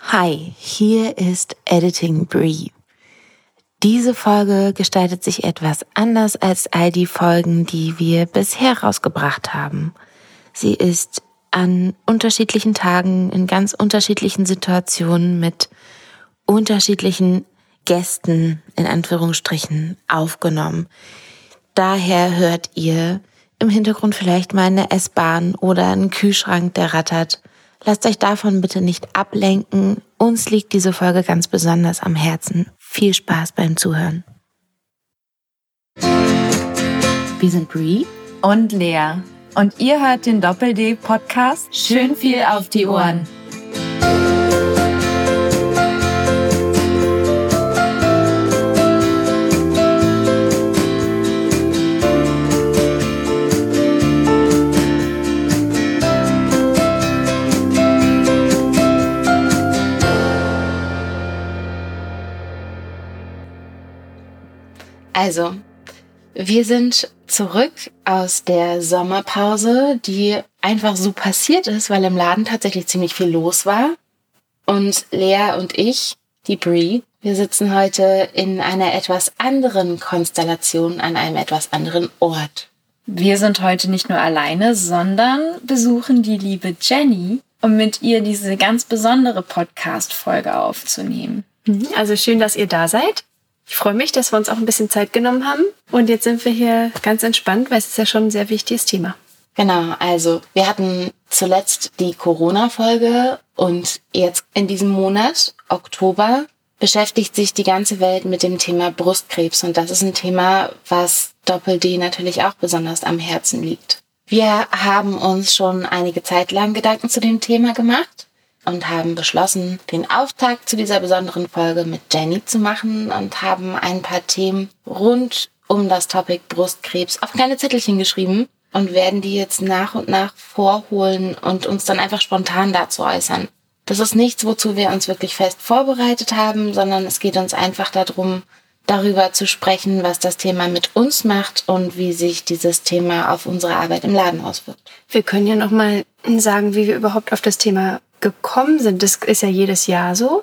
Hi, hier ist Editing Brie. Diese Folge gestaltet sich etwas anders als all die Folgen, die wir bisher rausgebracht haben. Sie ist an unterschiedlichen Tagen in ganz unterschiedlichen Situationen mit unterschiedlichen Gästen in Anführungsstrichen aufgenommen. Daher hört ihr im Hintergrund vielleicht mal eine S-Bahn oder einen Kühlschrank, der rattert Lasst euch davon bitte nicht ablenken. Uns liegt diese Folge ganz besonders am Herzen. Viel Spaß beim Zuhören. Wir sind Brie und Lea. Und ihr hört den Doppel-D-Podcast. Schön viel auf die Ohren. Also, wir sind zurück aus der Sommerpause, die einfach so passiert ist, weil im Laden tatsächlich ziemlich viel los war. Und Lea und ich, die Brie, wir sitzen heute in einer etwas anderen Konstellation an einem etwas anderen Ort. Wir sind heute nicht nur alleine, sondern besuchen die liebe Jenny, um mit ihr diese ganz besondere Podcast-Folge aufzunehmen. Mhm. Also schön, dass ihr da seid. Ich freue mich, dass wir uns auch ein bisschen Zeit genommen haben. Und jetzt sind wir hier ganz entspannt, weil es ist ja schon ein sehr wichtiges Thema. Genau, also wir hatten zuletzt die Corona-Folge und jetzt in diesem Monat, Oktober, beschäftigt sich die ganze Welt mit dem Thema Brustkrebs. Und das ist ein Thema, was Doppel-D natürlich auch besonders am Herzen liegt. Wir haben uns schon einige Zeit lang Gedanken zu dem Thema gemacht und haben beschlossen, den Auftakt zu dieser besonderen Folge mit Jenny zu machen und haben ein paar Themen rund um das Topic Brustkrebs auf kleine Zettelchen geschrieben und werden die jetzt nach und nach vorholen und uns dann einfach spontan dazu äußern. Das ist nichts, wozu wir uns wirklich fest vorbereitet haben, sondern es geht uns einfach darum, darüber zu sprechen, was das Thema mit uns macht und wie sich dieses Thema auf unsere Arbeit im Laden auswirkt. Wir können ja noch mal sagen, wie wir überhaupt auf das Thema gekommen sind. Das ist ja jedes Jahr so.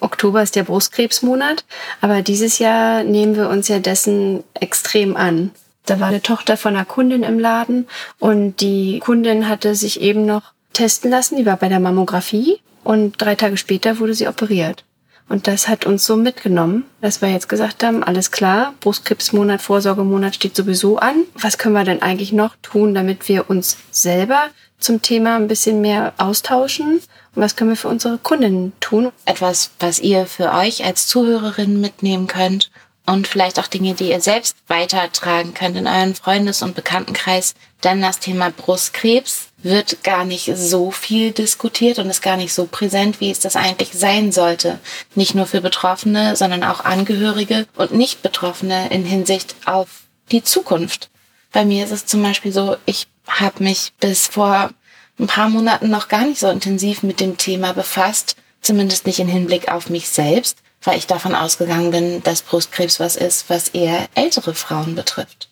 Oktober ist der Brustkrebsmonat, aber dieses Jahr nehmen wir uns ja dessen extrem an. Da war eine Tochter von einer Kundin im Laden und die Kundin hatte sich eben noch testen lassen, die war bei der Mammographie und drei Tage später wurde sie operiert. Und das hat uns so mitgenommen, dass wir jetzt gesagt haben, alles klar, Brustkrebsmonat, Vorsorgemonat steht sowieso an. Was können wir denn eigentlich noch tun, damit wir uns selber zum Thema ein bisschen mehr austauschen? Und was können wir für unsere Kundinnen tun? Etwas, was ihr für euch als Zuhörerin mitnehmen könnt und vielleicht auch Dinge, die ihr selbst weitertragen könnt in euren Freundes- und Bekanntenkreis. Denn das Thema Brustkrebs wird gar nicht so viel diskutiert und ist gar nicht so präsent, wie es das eigentlich sein sollte. Nicht nur für Betroffene, sondern auch Angehörige und Nicht-Betroffene in Hinsicht auf die Zukunft. Bei mir ist es zum Beispiel so, ich habe mich bis vor ein paar Monaten noch gar nicht so intensiv mit dem Thema befasst, zumindest nicht in Hinblick auf mich selbst, weil ich davon ausgegangen bin, dass Brustkrebs was ist, was eher ältere Frauen betrifft.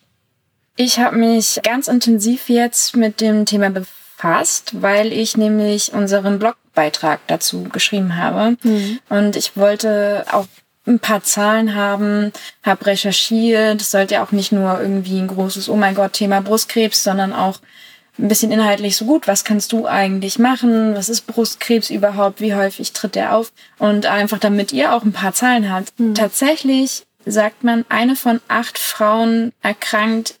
Ich habe mich ganz intensiv jetzt mit dem Thema befasst, weil ich nämlich unseren Blogbeitrag dazu geschrieben habe. Mhm. Und ich wollte auch ein paar Zahlen haben, habe recherchiert. Es sollte ja auch nicht nur irgendwie ein großes, oh mein Gott, Thema Brustkrebs, sondern auch ein bisschen inhaltlich so gut, was kannst du eigentlich machen, was ist Brustkrebs überhaupt, wie häufig tritt der auf und einfach damit ihr auch ein paar Zahlen habt. Mhm. Tatsächlich sagt man, eine von acht Frauen erkrankt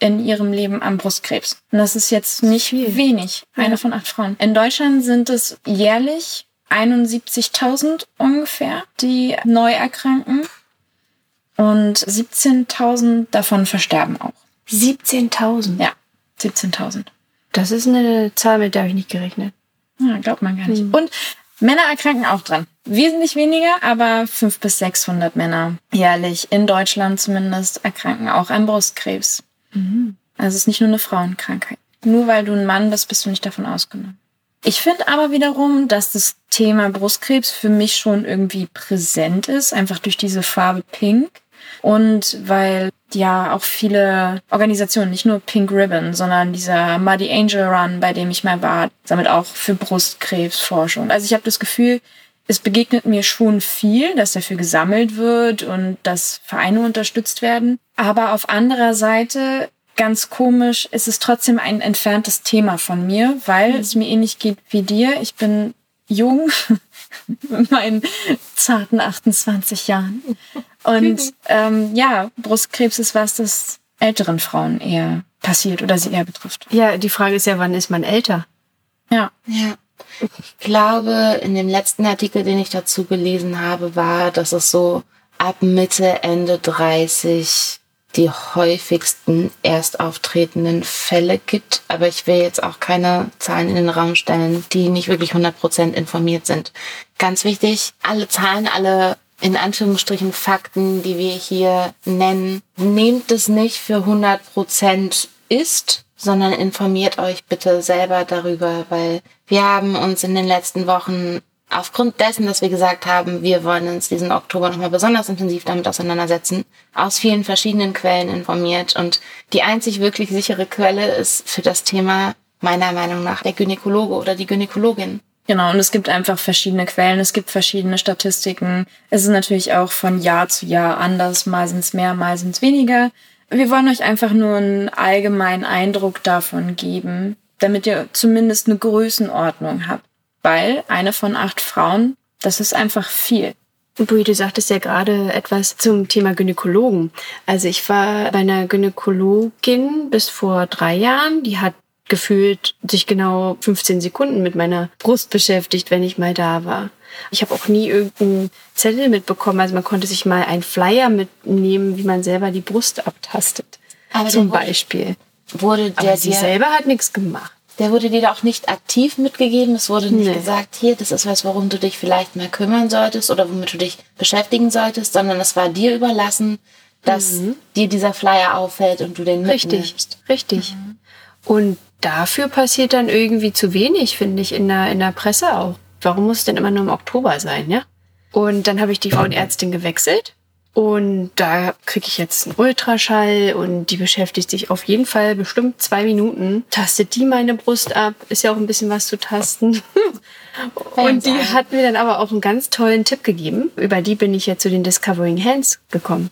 in ihrem Leben am Brustkrebs. Und das ist jetzt nicht wenig, eine ja. von acht Frauen. In Deutschland sind es jährlich 71.000 ungefähr, die neu erkranken. Und 17.000 davon versterben auch. 17.000? Ja, 17.000. Das ist eine Zahl, mit der habe ich nicht gerechnet. Ja, glaubt man gar nicht. Mhm. Und Männer erkranken auch dran. Wesentlich weniger, aber 500 bis 600 Männer jährlich, in Deutschland zumindest, erkranken auch an Brustkrebs. Mhm. Also es ist nicht nur eine Frauenkrankheit. Nur weil du ein Mann bist, bist du nicht davon ausgenommen. Ich finde aber wiederum, dass das Thema Brustkrebs für mich schon irgendwie präsent ist, einfach durch diese Farbe Pink. Und weil ja auch viele Organisationen, nicht nur Pink Ribbon, sondern dieser Muddy Angel Run, bei dem ich mal war, sammelt auch für Brustkrebsforschung. Also ich habe das Gefühl, es begegnet mir schon viel, dass dafür gesammelt wird und dass Vereine unterstützt werden. Aber auf anderer Seite, ganz komisch, ist es trotzdem ein entferntes Thema von mir, weil mhm. es mir ähnlich geht wie dir. Ich bin jung mit meinen zarten 28 Jahren. Und ähm, ja, Brustkrebs ist was, das älteren Frauen eher passiert oder sie eher betrifft. Ja, die Frage ist ja, wann ist man älter? Ja. Ja. Ich glaube, in dem letzten Artikel, den ich dazu gelesen habe, war, dass es so ab Mitte, Ende 30 die häufigsten erst auftretenden Fälle gibt. Aber ich will jetzt auch keine Zahlen in den Raum stellen, die nicht wirklich 100% informiert sind. Ganz wichtig, alle Zahlen, alle in Anführungsstrichen Fakten, die wir hier nennen, nehmt es nicht für 100% ist, sondern informiert euch bitte selber darüber, weil wir haben uns in den letzten Wochen aufgrund dessen, dass wir gesagt haben, wir wollen uns diesen Oktober nochmal besonders intensiv damit auseinandersetzen, aus vielen verschiedenen Quellen informiert. Und die einzig wirklich sichere Quelle ist für das Thema meiner Meinung nach der Gynäkologe oder die Gynäkologin. Genau, und es gibt einfach verschiedene Quellen, es gibt verschiedene Statistiken. Es ist natürlich auch von Jahr zu Jahr anders, mal sind es mehr, mal sind es weniger. Wir wollen euch einfach nur einen allgemeinen Eindruck davon geben, damit ihr zumindest eine Größenordnung habt. Weil eine von acht Frauen, das ist einfach viel. Bui, du sagtest ja gerade etwas zum Thema Gynäkologen. Also ich war bei einer Gynäkologin bis vor drei Jahren. Die hat gefühlt sich genau 15 Sekunden mit meiner Brust beschäftigt, wenn ich mal da war. Ich habe auch nie irgendeinen Zettel mitbekommen. Also man konnte sich mal einen Flyer mitnehmen, wie man selber die Brust abtastet. Aber zum Beispiel. Wurde der Aber sie selber hat nichts gemacht. Der wurde dir auch nicht aktiv mitgegeben. Es wurde nicht nee. gesagt, hier, das ist was, worum du dich vielleicht mal kümmern solltest oder womit du dich beschäftigen solltest, sondern es war dir überlassen, dass mhm. dir dieser Flyer auffällt und du den Richtig, mitnimmst. richtig. Mhm. Und dafür passiert dann irgendwie zu wenig, finde ich, in der, in der Presse auch warum muss es denn immer nur im Oktober sein, ja? Und dann habe ich die Frauenärztin gewechselt. Und da kriege ich jetzt einen Ultraschall und die beschäftigt sich auf jeden Fall bestimmt zwei Minuten. Tastet die meine Brust ab, ist ja auch ein bisschen was zu tasten. und die hat mir dann aber auch einen ganz tollen Tipp gegeben. Über die bin ich jetzt zu den Discovering Hands gekommen.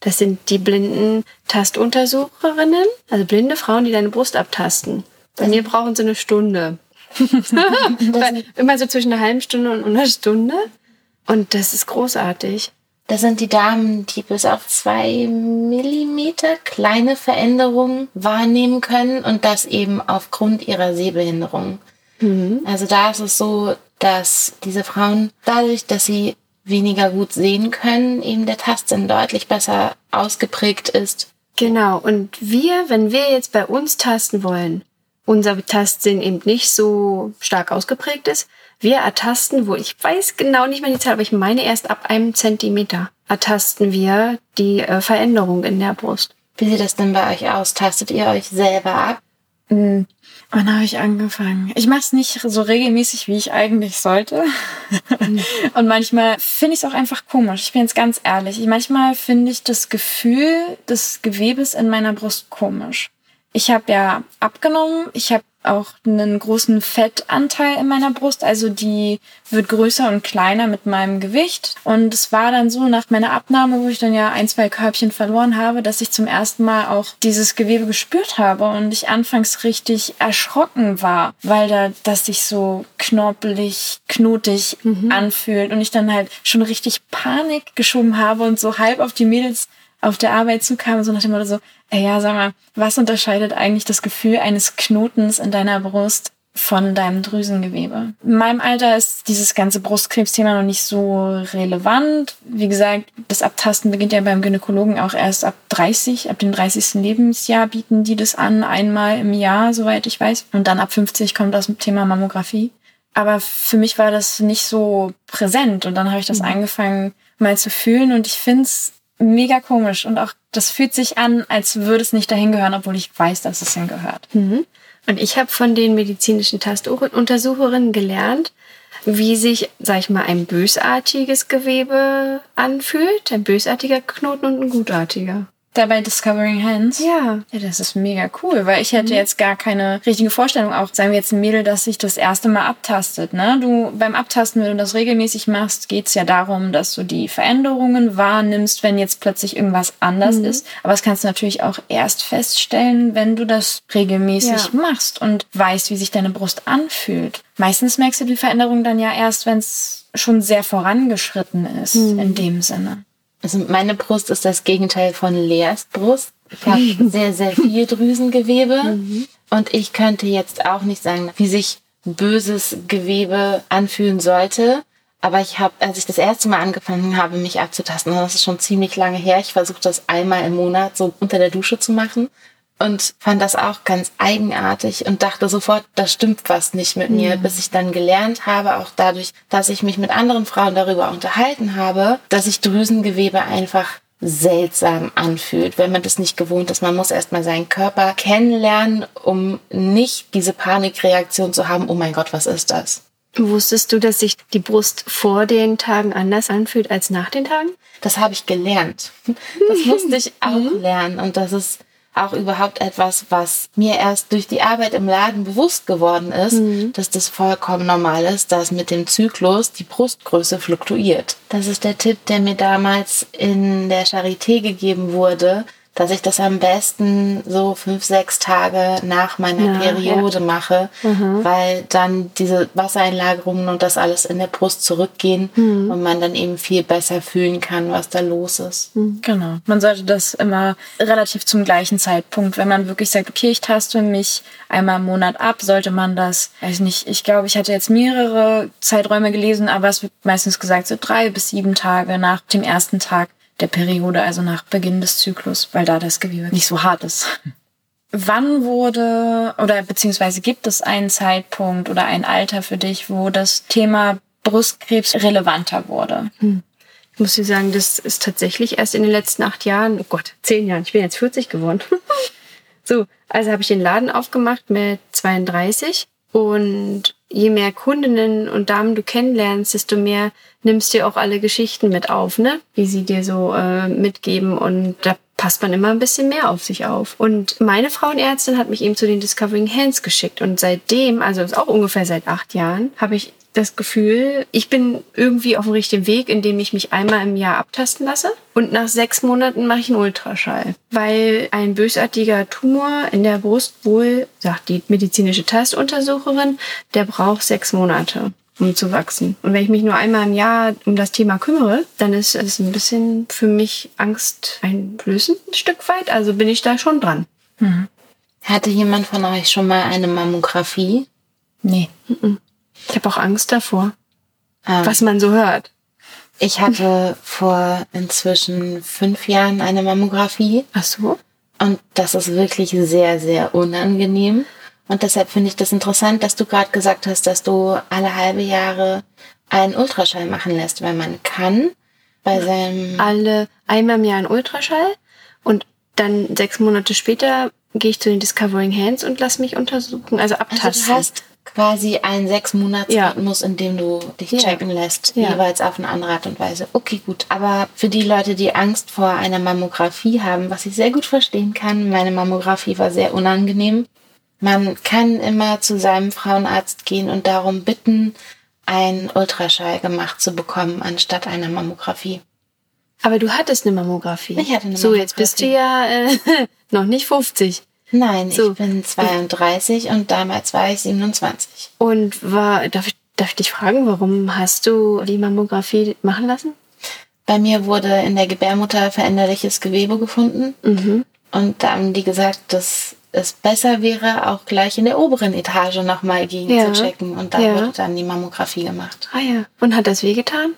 Das sind die blinden Tastuntersucherinnen, also blinde Frauen, die deine Brust abtasten. Bei mir brauchen sie eine Stunde. Immer so zwischen einer halben Stunde und einer Stunde. Und das ist großartig. Das sind die Damen, die bis auf zwei Millimeter kleine Veränderungen wahrnehmen können und das eben aufgrund ihrer Sehbehinderung. Mhm. Also da ist es so, dass diese Frauen dadurch, dass sie weniger gut sehen können, eben der Tastsinn deutlich besser ausgeprägt ist. Genau. Und wir, wenn wir jetzt bei uns tasten wollen, unser Tastsinn eben nicht so stark ausgeprägt ist. Wir ertasten, wo ich weiß genau nicht mehr die Zahl, aber ich meine erst ab einem Zentimeter ertasten wir die äh, Veränderung in der Brust. Wie sieht das denn bei euch aus? Tastet ihr euch selber ab? Mhm. Wann habe ich angefangen? Ich mache es nicht so regelmäßig, wie ich eigentlich sollte. Mhm. Und manchmal finde ich es auch einfach komisch. Ich bin jetzt ganz ehrlich. Manchmal finde ich das Gefühl des Gewebes in meiner Brust komisch. Ich habe ja abgenommen. Ich habe auch einen großen Fettanteil in meiner Brust. Also die wird größer und kleiner mit meinem Gewicht. Und es war dann so nach meiner Abnahme, wo ich dann ja ein, zwei Körbchen verloren habe, dass ich zum ersten Mal auch dieses Gewebe gespürt habe und ich anfangs richtig erschrocken war, weil da das sich so knoppelig, knotig mhm. anfühlt und ich dann halt schon richtig Panik geschoben habe und so halb auf die Mädels auf der Arbeit zukam, so nach dem Motto so, ey, ja, sag mal, was unterscheidet eigentlich das Gefühl eines Knotens in deiner Brust von deinem Drüsengewebe. In meinem Alter ist dieses ganze Brustkrebsthema noch nicht so relevant. Wie gesagt, das Abtasten beginnt ja beim Gynäkologen auch erst ab 30. Ab dem 30. Lebensjahr bieten die das an, einmal im Jahr, soweit ich weiß. Und dann ab 50 kommt das Thema Mammographie. Aber für mich war das nicht so präsent. Und dann habe ich das mhm. angefangen mal zu fühlen. Und ich finde es mega komisch und auch das fühlt sich an, als würde es nicht dahin gehören, obwohl ich weiß, dass es hingehört. Mhm. Und ich habe von den medizinischen Tastuntersucherinnen gelernt, wie sich, sag ich mal, ein bösartiges Gewebe anfühlt, ein bösartiger Knoten und ein gutartiger. Da bei Discovering Hands? Ja. Ja, das ist mega cool, weil ich hätte jetzt gar keine richtige Vorstellung. Auch sagen wir jetzt ein Mädel, das sich das erste Mal abtastet. Ne? Du beim Abtasten, wenn du das regelmäßig machst, geht's ja darum, dass du die Veränderungen wahrnimmst, wenn jetzt plötzlich irgendwas anders ist. Aber das kannst du natürlich auch erst feststellen, wenn du das regelmäßig Ja. machst und weißt, wie sich deine Brust anfühlt. Meistens merkst du die Veränderung dann ja erst, wenn es schon sehr vorangeschritten ist, in dem Sinne. Also meine Brust ist das Gegenteil von Leas Brust. Ich habe sehr, sehr viel Drüsengewebe. Und ich könnte jetzt auch nicht sagen, wie sich böses Gewebe anfühlen sollte. Aber ich habe, als ich das erste Mal angefangen habe, mich abzutasten, das ist schon ziemlich lange her, ich versuche das einmal im Monat so unter der Dusche zu machen und fand das auch ganz eigenartig und dachte sofort, da stimmt was nicht mit mir, bis ich dann gelernt habe, auch dadurch, dass ich mich mit anderen Frauen darüber unterhalten habe, dass sich Drüsengewebe einfach seltsam anfühlt, wenn man das nicht gewohnt ist. Man muss erstmal seinen Körper kennenlernen, um nicht diese Panikreaktion zu haben, oh mein Gott, was ist das? Wusstest du, dass sich die Brust vor den Tagen anders anfühlt als nach den Tagen? Das habe ich gelernt. Das musste ich auch lernen. Und das ist auch überhaupt etwas, was mir erst durch die Arbeit im Laden bewusst geworden ist, dass das vollkommen normal ist, dass mit dem Zyklus die Brustgröße fluktuiert. Das ist der Tipp, der mir damals in der Charité gegeben wurde, dass ich das am besten so fünf, sechs Tage nach meiner Ja, Periode mache, weil dann diese Wassereinlagerungen und das alles in der Brust zurückgehen und man dann eben viel besser fühlen kann, was da los ist. Genau. Man sollte das immer relativ zum gleichen Zeitpunkt, wenn man wirklich sagt, okay, ich taste mich einmal im Monat ab, sollte man das, weiß nicht, ich glaube, ich hatte jetzt mehrere Zeiträume gelesen, aber es wird meistens gesagt, so drei bis sieben Tage nach dem ersten Tag der Periode, also nach Beginn des Zyklus, weil da das Gewebe nicht so hart ist. Wann wurde oder beziehungsweise gibt es einen Zeitpunkt oder ein Alter für dich, wo das Thema Brustkrebs relevanter wurde? Ich muss dir sagen, das ist tatsächlich erst in den letzten acht Jahren, oh Gott, zehn Jahren, ich bin jetzt 40 geworden. so, also habe ich den Laden aufgemacht mit 32 und je mehr Kundinnen und Damen du kennenlernst, desto mehr nimmst du auch alle Geschichten mit auf, ne? Wie sie dir so äh, mitgeben und da passt man immer ein bisschen mehr auf sich auf. Und meine Frauenärztin hat mich eben zu den Discovering Hands geschickt und seitdem, also auch ungefähr seit acht Jahren, habe ich das Gefühl, ich bin irgendwie auf dem richtigen Weg, indem ich mich einmal im Jahr abtasten lasse. Und nach sechs Monaten mache ich einen Ultraschall. Weil ein bösartiger Tumor in der Brust wohl, sagt die medizinische Testuntersucherin, der braucht sechs Monate, um zu wachsen. Und wenn ich mich nur einmal im Jahr um das Thema kümmere, dann ist es ein bisschen für mich Angst einflößend, ein Stück weit. Also bin ich da schon dran. Hatte jemand von euch schon mal eine Mammographie? Nee. Ich habe auch Angst davor, Ähm, was man so hört. Ich hatte vor inzwischen fünf Jahren eine Mammographie Ach so? und das ist wirklich sehr, sehr unangenehm. Und deshalb finde ich das interessant, dass du gerade gesagt hast, dass du alle halbe Jahre einen Ultraschall machen lässt, weil man kann bei seinem... alle einmal im Jahr einen Ultraschall und dann sechs Monate später gehe ich zu den Discovering Hands und lass mich untersuchen, also Also abtasten. du hast quasi einen sechs monats Ja. Rhythmus, in dem du dich Ja. checken lässt, Ja. jeweils auf eine andere Art und Weise. Okay, gut. Aber für die Leute, die Angst vor einer Mammographie haben, was ich sehr gut verstehen kann, meine Mammographie war sehr unangenehm. Man kann immer zu seinem Frauenarzt gehen und darum bitten, einen Ultraschall gemacht zu bekommen, anstatt einer Mammographie. Aber du hattest eine Mammographie. Ich hatte eine So, jetzt bist du ja äh, noch nicht 50. Nein, So. ich bin 32 und damals war ich 27. Und war, darf ich, darf ich dich fragen, warum hast du die Mammographie machen lassen? Bei mir wurde in der Gebärmutter veränderliches Gewebe gefunden. Mhm. Und da haben die gesagt, dass es besser wäre, auch gleich in der oberen Etage nochmal gegen Ja. zu checken. Und da Ja. wurde dann die Mammographie gemacht. Ah ja. Und hat das wehgetan?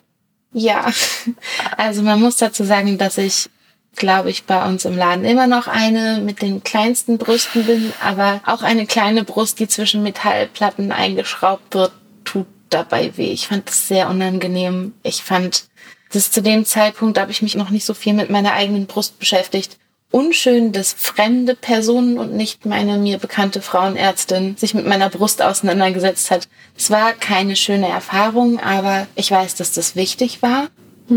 Ja, also man muss dazu sagen, dass ich, glaube ich, bei uns im Laden immer noch eine mit den kleinsten Brüsten bin, aber auch eine kleine Brust, die zwischen Metallplatten eingeschraubt wird, tut dabei weh. Ich fand das sehr unangenehm. Ich fand das zu dem Zeitpunkt, da habe ich mich noch nicht so viel mit meiner eigenen Brust beschäftigt. Unschön, dass fremde Personen und nicht meine mir bekannte Frauenärztin sich mit meiner Brust auseinandergesetzt hat. Es war keine schöne Erfahrung, aber ich weiß, dass das wichtig war.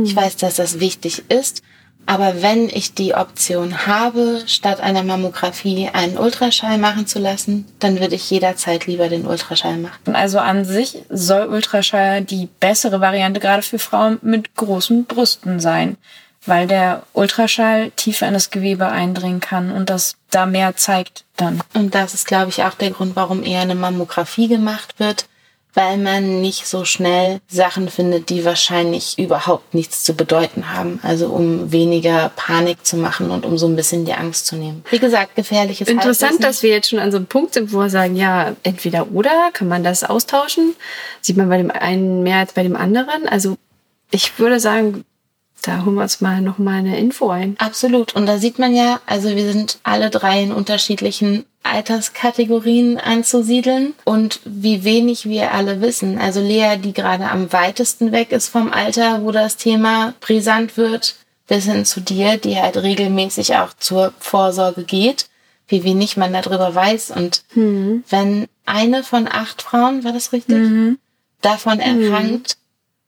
Ich weiß, dass das wichtig ist. Aber wenn ich die Option habe, statt einer Mammographie einen Ultraschall machen zu lassen, dann würde ich jederzeit lieber den Ultraschall machen. Also an sich soll Ultraschall die bessere Variante gerade für Frauen mit großen Brüsten sein, weil der Ultraschall tiefer in das Gewebe eindringen kann und das da mehr zeigt dann. Und das ist, glaube ich, auch der Grund, warum eher eine Mammographie gemacht wird, weil man nicht so schnell Sachen findet, die wahrscheinlich überhaupt nichts zu bedeuten haben. Also um weniger Panik zu machen und um so ein bisschen die Angst zu nehmen. Wie gesagt, gefährliches Interessant, Halbwissen. dass wir jetzt schon an so einem Punkt sind, wo wir sagen, ja, entweder oder, kann man das austauschen? Sieht man bei dem einen mehr als bei dem anderen? Also ich würde sagen, da holen wir uns mal noch mal eine Info ein. Absolut. Und da sieht man ja, also wir sind alle drei in unterschiedlichen Alterskategorien anzusiedeln und wie wenig wir alle wissen. Also Lea, die gerade am weitesten weg ist vom Alter, wo das Thema brisant wird, bis hin zu dir, die halt regelmäßig auch zur Vorsorge geht, wie wenig man darüber weiß. Und wenn eine von acht Frauen, war das richtig, davon erkrankt,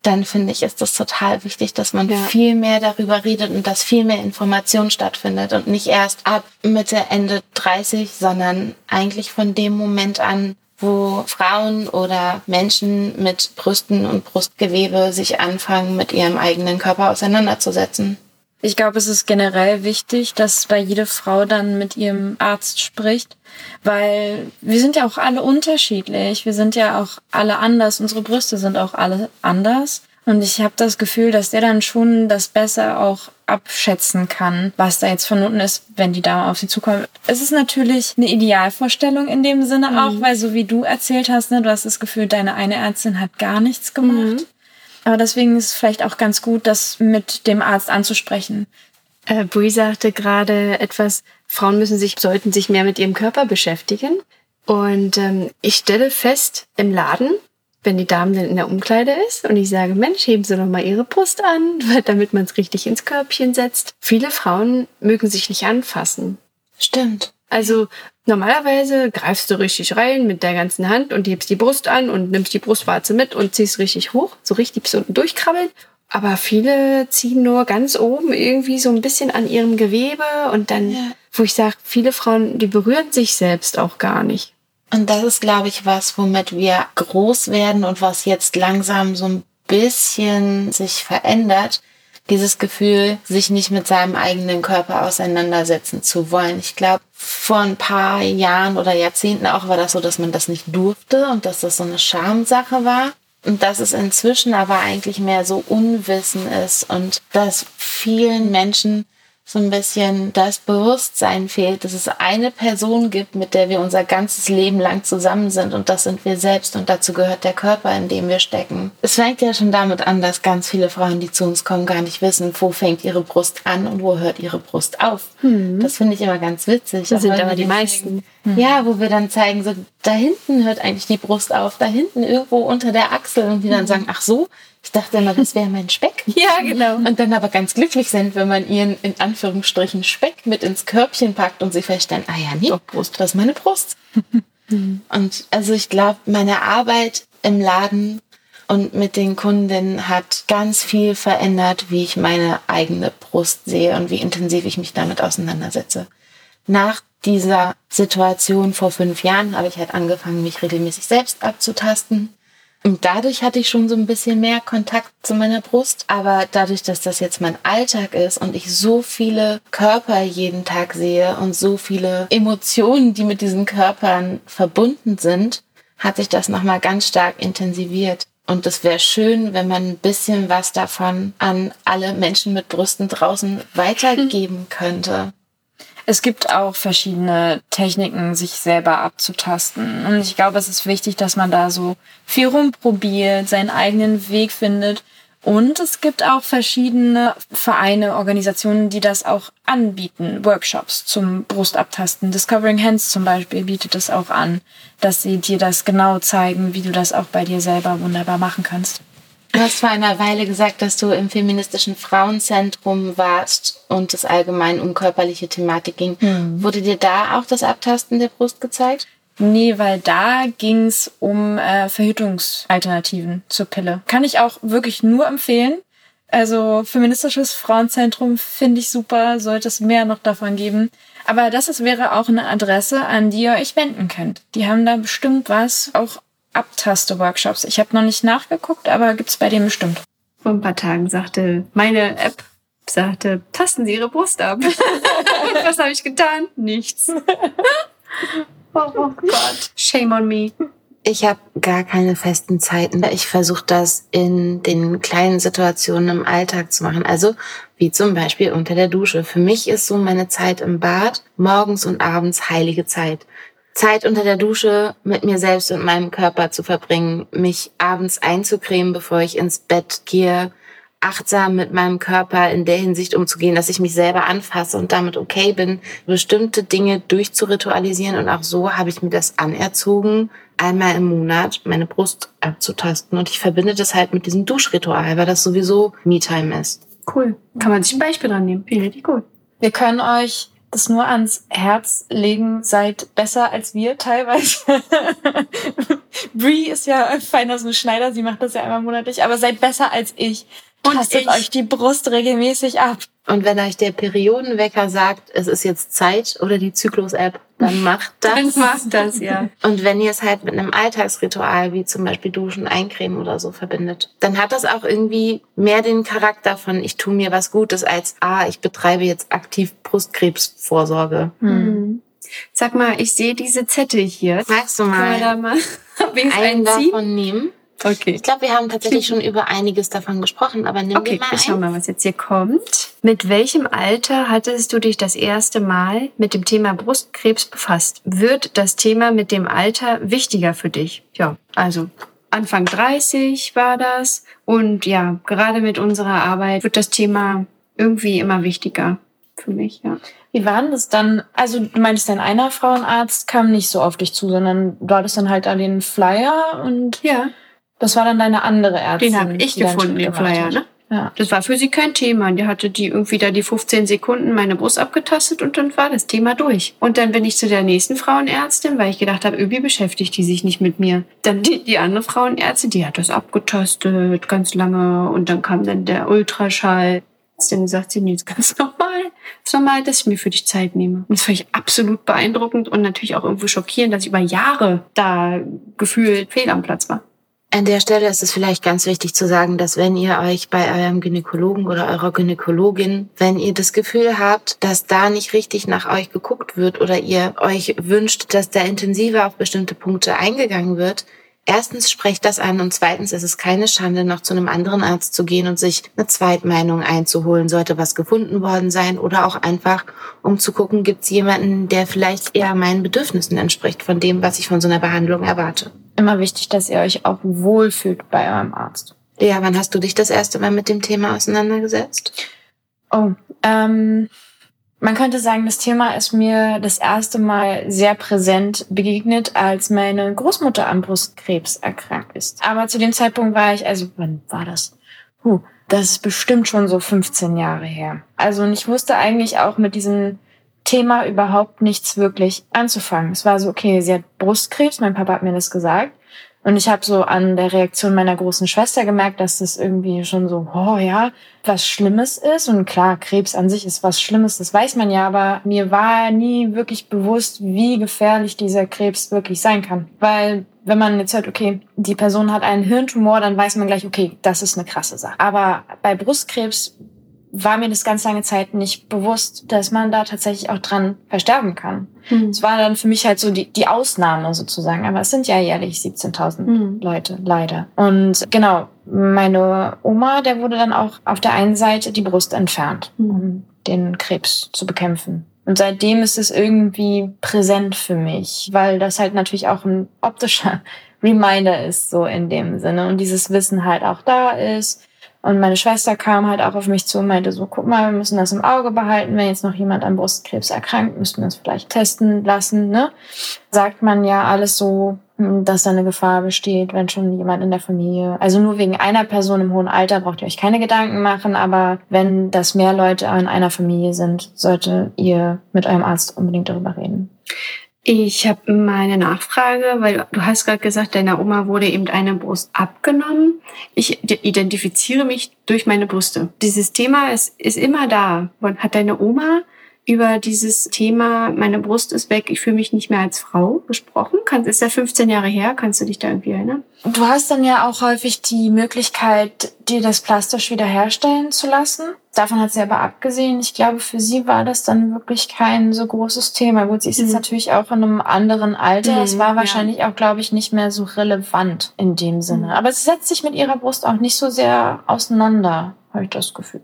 dann finde ich, ist das total wichtig, dass man Ja. viel mehr darüber redet und dass viel mehr Information stattfindet und nicht erst ab Mitte, Ende 30, sondern eigentlich von dem Moment an, wo Frauen oder Menschen mit Brüsten und Brustgewebe sich anfangen, mit ihrem eigenen Körper auseinanderzusetzen. Ich glaube, es ist generell wichtig, dass bei jede Frau dann mit ihrem Arzt spricht, weil wir sind ja auch alle unterschiedlich. Wir sind ja auch alle anders. Unsere Brüste sind auch alle anders. Und ich habe das Gefühl, dass der dann schon das besser auch abschätzen kann, was da jetzt von unten ist, wenn die Dame auf sie zukommt. Es ist natürlich eine Idealvorstellung in dem Sinne auch, weil so wie du erzählt hast, ne, du hast das Gefühl, deine eine Ärztin hat gar nichts gemacht. Aber deswegen ist es vielleicht auch ganz gut, das mit dem Arzt anzusprechen. Äh, Brie sagte gerade etwas, Frauen müssen sich, sollten sich mehr mit ihrem Körper beschäftigen. Und ähm, ich stelle fest im Laden, wenn die Dame dann in der Umkleide ist und ich sage, Mensch, heben Sie doch mal Ihre Brust an, weil- damit man es richtig ins Körbchen setzt. Viele Frauen mögen sich nicht anfassen. Stimmt. Also normalerweise greifst du richtig rein mit der ganzen Hand und hebst die Brust an und nimmst die Brustwarze mit und ziehst richtig hoch, so richtig bis unten durchkrabbeln. Aber viele ziehen nur ganz oben irgendwie so ein bisschen an ihrem Gewebe und dann, Ja. wo ich sage, viele Frauen, die berühren sich selbst auch gar nicht. Und das ist, glaube ich, was, womit wir groß werden und was jetzt langsam so ein bisschen sich verändert. Dieses Gefühl, sich nicht mit seinem eigenen Körper auseinandersetzen zu wollen. Ich glaube, vor ein paar Jahren oder Jahrzehnten auch war das so, dass man das nicht durfte und dass das so eine Schamsache war. Und dass es inzwischen aber eigentlich mehr so Unwissen ist und dass vielen Menschen so ein bisschen das Bewusstsein fehlt, dass es eine Person gibt, mit der wir unser ganzes Leben lang zusammen sind und das sind wir selbst und dazu gehört der Körper, in dem wir stecken. Es fängt ja schon damit an, dass ganz viele Frauen, die zu uns kommen, gar nicht wissen, wo fängt ihre Brust an und wo hört ihre Brust auf. Das finde ich immer ganz witzig. Das sind aber die meisten. Zeigen, Ja, wo wir dann zeigen, so da hinten hört eigentlich die Brust auf, da hinten irgendwo unter der Achsel und die dann sagen, ach so, ich dachte immer, das wäre mein Speck. Ja, genau. Und dann aber ganz glücklich sind, wenn man ihren in Anführungsstrichen Speck mit ins Körbchen packt und sie feststellen, ah ja, nee, Brust. das ist meine Brust. und also ich glaube, meine Arbeit im Laden und mit den Kundinnen hat ganz viel verändert, wie ich meine eigene Brust sehe und wie intensiv ich mich damit auseinandersetze. Nach dieser Situation vor fünf Jahren habe ich halt angefangen, mich regelmäßig selbst abzutasten. Und dadurch hatte ich schon so ein bisschen mehr Kontakt zu meiner Brust. Aber dadurch, dass das jetzt mein Alltag ist und ich so viele Körper jeden Tag sehe und so viele Emotionen, die mit diesen Körpern verbunden sind, hat sich das nochmal ganz stark intensiviert. Und es wäre schön, wenn man ein bisschen was davon an alle Menschen mit Brüsten draußen weitergeben könnte. Es gibt auch verschiedene Techniken, sich selber abzutasten. Und ich glaube, es ist wichtig, dass man da so viel rumprobiert, seinen eigenen Weg findet. Und es gibt auch verschiedene Vereine, Organisationen, die das auch anbieten. Workshops zum Brustabtasten. Discovering Hands zum Beispiel bietet es auch an, dass sie dir das genau zeigen, wie du das auch bei dir selber wunderbar machen kannst. Du hast vor einer Weile gesagt, dass du im feministischen Frauenzentrum warst und es allgemein um körperliche Thematik ging. Wurde dir da auch das Abtasten der Brust gezeigt? Nee, weil da ging's um äh, Verhütungsalternativen zur Pille. Kann ich auch wirklich nur empfehlen. Also feministisches Frauenzentrum finde ich super, sollte es mehr noch davon geben. Aber das ist, wäre auch eine Adresse, an die ihr euch wenden könnt. Die haben da bestimmt was, auch Abtaste-Workshops. Ich habe noch nicht nachgeguckt, aber gibt's bei denen bestimmt. Vor ein paar Tagen sagte meine App, sagte, tasten Sie Ihre Brust ab. Und was habe ich getan? Nichts. oh, oh Gott. Shame on me. Ich habe gar keine festen Zeiten. Ich versuche das in den kleinen Situationen im Alltag zu machen. Also wie zum Beispiel unter der Dusche. Für mich ist so meine Zeit im Bad morgens und abends heilige Zeit. Zeit unter der Dusche mit mir selbst und meinem Körper zu verbringen, mich abends einzucremen, bevor ich ins Bett gehe, achtsam mit meinem Körper in der Hinsicht umzugehen, dass ich mich selber anfasse und damit okay bin, bestimmte Dinge durchzuritualisieren. Und auch so habe ich mir das anerzogen, einmal im Monat meine Brust abzutasten. Und ich verbinde das halt mit diesem Duschritual, weil das sowieso Me-Time ist. Cool. Kann man sich ein Beispiel dran nehmen. Finde richtig gut. Wir können euch das nur ans Herz legen, seid besser als wir teilweise. Brie ist ja feiner so ein Schneider, sie macht das ja einmal monatlich, aber seid besser als ich. Und Tastet ich. euch die Brust regelmäßig ab. Und wenn euch der Periodenwecker sagt, es ist jetzt Zeit oder die Zyklus-App, dann macht das. Dann macht das, ja. Und wenn ihr es halt mit einem Alltagsritual wie zum Beispiel Duschen, Eincremen oder so verbindet, dann hat das auch irgendwie mehr den Charakter von ich tue mir was Gutes als ah, ich betreibe jetzt aktiv Brustkrebsvorsorge. Mhm. Sag mal, ich sehe diese Zettel hier. Magst du Können wir mal da mal ziehen? davon nehmen? Okay. Ich glaube, wir haben tatsächlich schon über einiges davon gesprochen, aber nimm Okay, dir mal ich schau einen. mal, was jetzt hier kommt. Mit welchem Alter hattest du dich das erste Mal mit dem Thema Brustkrebs befasst? Wird das Thema mit dem Alter wichtiger für dich? Ja, also Anfang 30 war das. Und ja, gerade mit unserer Arbeit wird das Thema irgendwie immer wichtiger für mich, ja. Wie war denn das dann? Also du meintest, dein einer Frauenarzt kam nicht so auf dich zu, sondern du hattest dann halt da den Flyer und Ja, das war dann deine andere Ärztin. den habe ich gefunden, den Flyer, ne? Ja. Das war für sie kein Thema. Die hatte die irgendwie da die 15 Sekunden meine Brust abgetastet und dann war das Thema durch. Und dann bin ich zu der nächsten Frauenärztin, weil ich gedacht habe, irgendwie beschäftigt die sich nicht mit mir. Dann die, die andere Frauenärztin, die hat das abgetastet ganz lange und dann kam dann der Ultraschall. Dann sagt sie, nee, ist ganz normal. Ist normal, dass ich mir für dich Zeit nehme. Und das fand ich absolut beeindruckend und natürlich auch irgendwo schockierend, dass ich über Jahre da gefühlt fehl am Platz war. An der Stelle ist es vielleicht ganz wichtig zu sagen, dass wenn ihr euch bei eurem Gynäkologen oder eurer Gynäkologin, wenn ihr das Gefühl habt, dass da nicht richtig nach euch geguckt wird oder ihr euch wünscht, dass da intensiver auf bestimmte Punkte eingegangen wird, erstens sprecht das an und zweitens ist es keine Schande, noch zu einem anderen Arzt zu gehen und sich eine Zweitmeinung einzuholen, sollte was gefunden worden sein oder auch einfach, um zu gucken, gibt es jemanden, der vielleicht eher meinen Bedürfnissen entspricht von dem, was ich von so einer Behandlung erwarte. Immer wichtig, dass ihr euch auch wohlfühlt bei eurem Arzt. Lea, wann hast du dich das erste Mal mit dem Thema auseinandergesetzt? Oh, ähm, man könnte sagen, das Thema ist mir das erste Mal sehr präsent begegnet, als meine Großmutter an Brustkrebs erkrankt ist. Aber zu dem Zeitpunkt war ich, also wann war das? Huh, das ist bestimmt schon so 15 Jahre her. Also und ich wusste eigentlich auch mit diesem Thema überhaupt nichts wirklich anzufangen. Es war so, okay, sie hat Brustkrebs, mein Papa hat mir das gesagt. Und ich habe so an der Reaktion meiner großen Schwester gemerkt, dass das irgendwie schon so, oh ja, was Schlimmes ist. Und klar, Krebs an sich ist was Schlimmes, das weiß man ja, aber mir war nie wirklich bewusst, wie gefährlich dieser Krebs wirklich sein kann. Weil wenn man jetzt hört, okay, die Person hat einen Hirntumor, dann weiß man gleich, okay, das ist eine krasse Sache. Aber bei Brustkrebs war mir das ganz lange Zeit nicht bewusst, dass man da tatsächlich auch dran versterben kann. Es war dann für mich halt so die, die Ausnahme sozusagen. Aber es sind ja jährlich 17.000 Mhm. Leute, leider. Und genau, meine Oma, der wurde dann auch auf der einen Seite die Brust entfernt, Mhm. um den Krebs zu bekämpfen. Und seitdem ist es irgendwie präsent für mich, weil das halt natürlich auch ein optischer Reminder ist, so in dem Sinne. Und dieses Wissen halt auch da ist. Und meine Schwester kam halt auch auf mich zu und meinte so, guck mal, wir müssen das im Auge behalten. Wenn jetzt noch jemand an Brustkrebs erkrankt, müssten wir es vielleicht testen lassen, ne? Sagt man ja alles so, hm, dass da eine Gefahr besteht, wenn schon jemand in der Familie. Also nur wegen einer Person im hohen Alter braucht ihr euch keine Gedanken machen, aber wenn das mehr Leute in einer Familie sind, sollte ihr mit eurem Arzt unbedingt darüber reden. Ich habe meine Nachfrage, weil du hast gerade gesagt, deiner Oma wurde eben eine Brust abgenommen. Ich identifiziere mich durch meine Brüste. Dieses Thema ist, ist immer da. Hat deine Oma über dieses Thema, meine Brust ist weg, ich fühle mich nicht mehr als Frau gesprochen? Ist ja 15 Jahre her, kannst du dich da irgendwie erinnern? Du hast dann ja auch häufig die Möglichkeit, dir das plastisch wiederherstellen zu lassen. Davon hat sie aber abgesehen. Ich glaube, für sie war das dann wirklich kein so großes Thema. Gut, sie ist mhm. jetzt natürlich auch in einem anderen Alter. Mhm, es war wahrscheinlich ja. auch, glaube ich, nicht mehr so relevant in dem Sinne. Mhm. Aber sie setzt sich mit ihrer Brust auch nicht so sehr auseinander, habe ich das Gefühl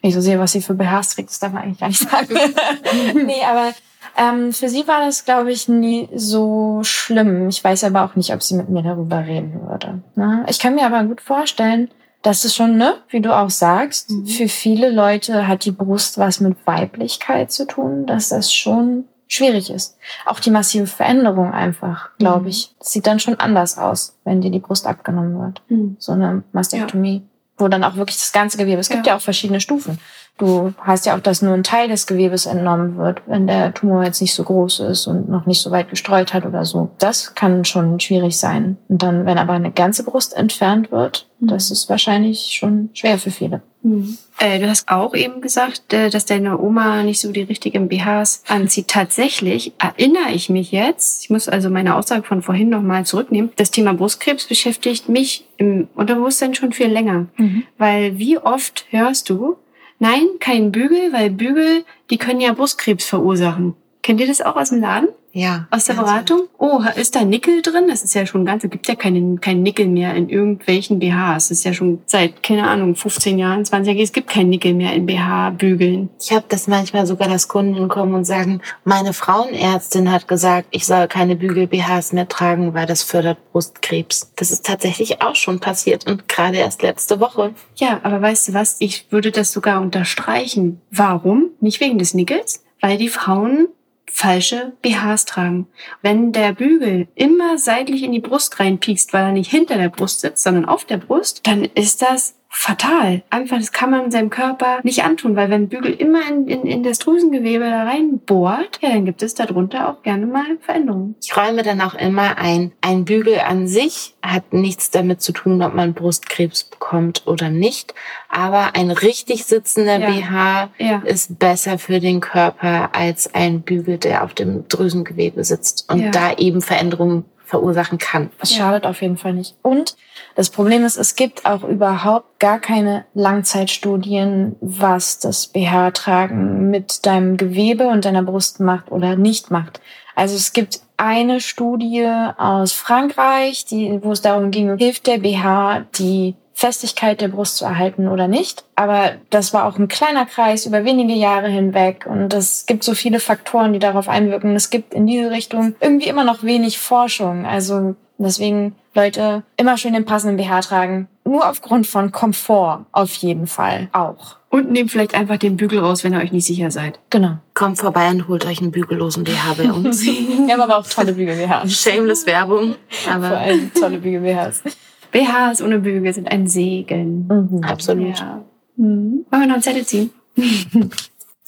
wenn ich so sehe, was sie für BHs trägt, das darf man eigentlich gar nicht sagen. nee, aber ähm, für sie war das, glaube ich, nie so schlimm. Ich weiß aber auch nicht, ob sie mit mir darüber reden würde. Ne? Ich kann mir aber gut vorstellen, dass es schon, ne, wie du auch sagst, mhm. für viele Leute hat die Brust was mit Weiblichkeit zu tun, dass das schon schwierig ist. Auch die massive Veränderung einfach, glaube mhm. ich. Das sieht dann schon anders aus, wenn dir die Brust abgenommen wird. Mhm. So eine Mastektomie. Ja wo dann auch wirklich das ganze Gewebe, es gibt ja, ja auch verschiedene Stufen. Du hast ja auch, dass nur ein Teil des Gewebes entnommen wird, wenn der Tumor jetzt nicht so groß ist und noch nicht so weit gestreut hat oder so. Das kann schon schwierig sein. Und dann, wenn aber eine ganze Brust entfernt wird, mhm. das ist wahrscheinlich schon schwer für viele. Mhm. Äh, du hast auch eben gesagt, äh, dass deine Oma nicht so die richtigen BHs anzieht. Tatsächlich erinnere ich mich jetzt, ich muss also meine Aussage von vorhin nochmal zurücknehmen, das Thema Brustkrebs beschäftigt mich im Unterbewusstsein schon viel länger. Mhm. Weil wie oft hörst du, Nein, kein Bügel, weil Bügel, die können ja Brustkrebs verursachen. Kennt ihr das auch aus dem Laden? Ja. Aus der Beratung? Oh, ist da Nickel drin? Das ist ja schon ganz, es gibt ja keinen kein Nickel mehr in irgendwelchen BHs. Das ist ja schon seit, keine Ahnung, 15 Jahren, 20 Jahren, es gibt kein Nickel mehr in BH-Bügeln. Ich habe das manchmal sogar, dass Kunden kommen und sagen, meine Frauenärztin hat gesagt, ich soll keine Bügel-BHs mehr tragen, weil das fördert Brustkrebs. Das ist tatsächlich auch schon passiert und gerade erst letzte Woche. Ja, aber weißt du was? Ich würde das sogar unterstreichen. Warum? Nicht wegen des Nickels, weil die Frauen falsche BHs tragen. Wenn der Bügel immer seitlich in die Brust reinpiekst, weil er nicht hinter der Brust sitzt, sondern auf der Brust, dann ist das fatal. Einfach, das kann man seinem Körper nicht antun, weil wenn Bügel immer in, in, in das Drüsengewebe da reinbohrt, ja, dann gibt es darunter auch gerne mal Veränderungen. Ich räume dann auch immer ein, ein Bügel an sich hat nichts damit zu tun, ob man Brustkrebs bekommt oder nicht. Aber ein richtig sitzender ja. BH ja. ist besser für den Körper als ein Bügel, der auf dem Drüsengewebe sitzt und ja. da eben Veränderungen verursachen kann. Es schadet auf jeden Fall nicht. Und das Problem ist, es gibt auch überhaupt gar keine Langzeitstudien, was das BH-Tragen mit deinem Gewebe und deiner Brust macht oder nicht macht. Also es gibt eine Studie aus Frankreich, die, wo es darum ging, hilft der BH, die Festigkeit der Brust zu erhalten oder nicht. Aber das war auch ein kleiner Kreis über wenige Jahre hinweg und es gibt so viele Faktoren, die darauf einwirken. Es gibt in diese Richtung irgendwie immer noch wenig Forschung. Also deswegen Leute immer schön den passenden BH tragen. Nur aufgrund von Komfort auf jeden Fall auch. Und nehmt vielleicht einfach den Bügel raus, wenn ihr euch nicht sicher seid. Genau. Kommt vorbei und holt euch einen bügellosen BH bei uns. Wir haben aber auch tolle Bügel-BHs. Shameless Werbung. Aber Vor allem tolle Bügel-BHs. BHs ohne Bügel sind ein Segen. Mhm, absolut. Ja. Mhm. Wollen wir noch einen Zettel ziehen?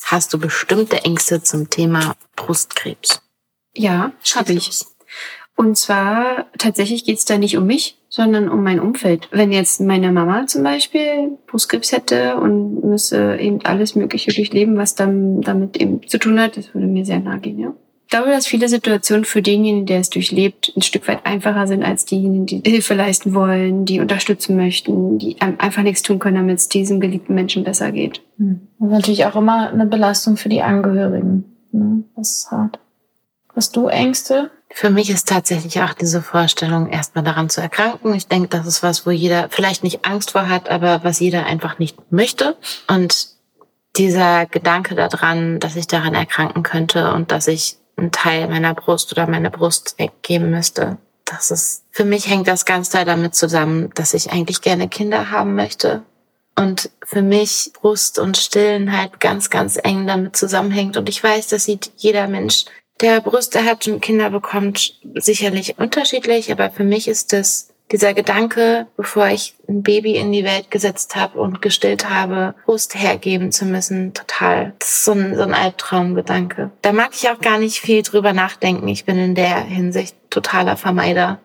Hast du bestimmte Ängste zum Thema Brustkrebs? Ja, habe ich. Und zwar tatsächlich geht's da nicht um mich, sondern um mein Umfeld. Wenn jetzt meine Mama zum Beispiel Brustkrebs hätte und müsse eben alles Mögliche durchleben, was dann damit eben zu tun hat, das würde mir sehr nahe gehen, ja. Ich glaube, dass viele Situationen für denjenigen, der es durchlebt, ein Stück weit einfacher sind als diejenigen, die Hilfe leisten wollen, die unterstützen möchten, die einfach nichts tun können, damit es diesem geliebten Menschen besser geht. Hm. Das ist natürlich auch immer eine Belastung für die Angehörigen. Ne? Das ist hart. Hast du Ängste? Für mich ist tatsächlich auch diese Vorstellung, erstmal daran zu erkranken. Ich denke, das ist was, wo jeder vielleicht nicht Angst vor hat, aber was jeder einfach nicht möchte. Und dieser Gedanke daran, dass ich daran erkranken könnte und dass ich einen Teil meiner Brust oder meine Brust weggeben müsste. Das ist, für mich hängt das ganz Teil damit zusammen, dass ich eigentlich gerne Kinder haben möchte. Und für mich Brust und Stillen halt ganz, ganz eng damit zusammenhängt. Und ich weiß, das sieht jeder Mensch, der Brüste hat und Kinder bekommt, sicherlich unterschiedlich. Aber für mich ist das dieser Gedanke, bevor ich ein Baby in die Welt gesetzt habe und gestillt habe, Brust hergeben zu müssen, total. Das ist so ein, so ein Albtraumgedanke. Da mag ich auch gar nicht viel drüber nachdenken. Ich bin in der Hinsicht totaler Vermeider.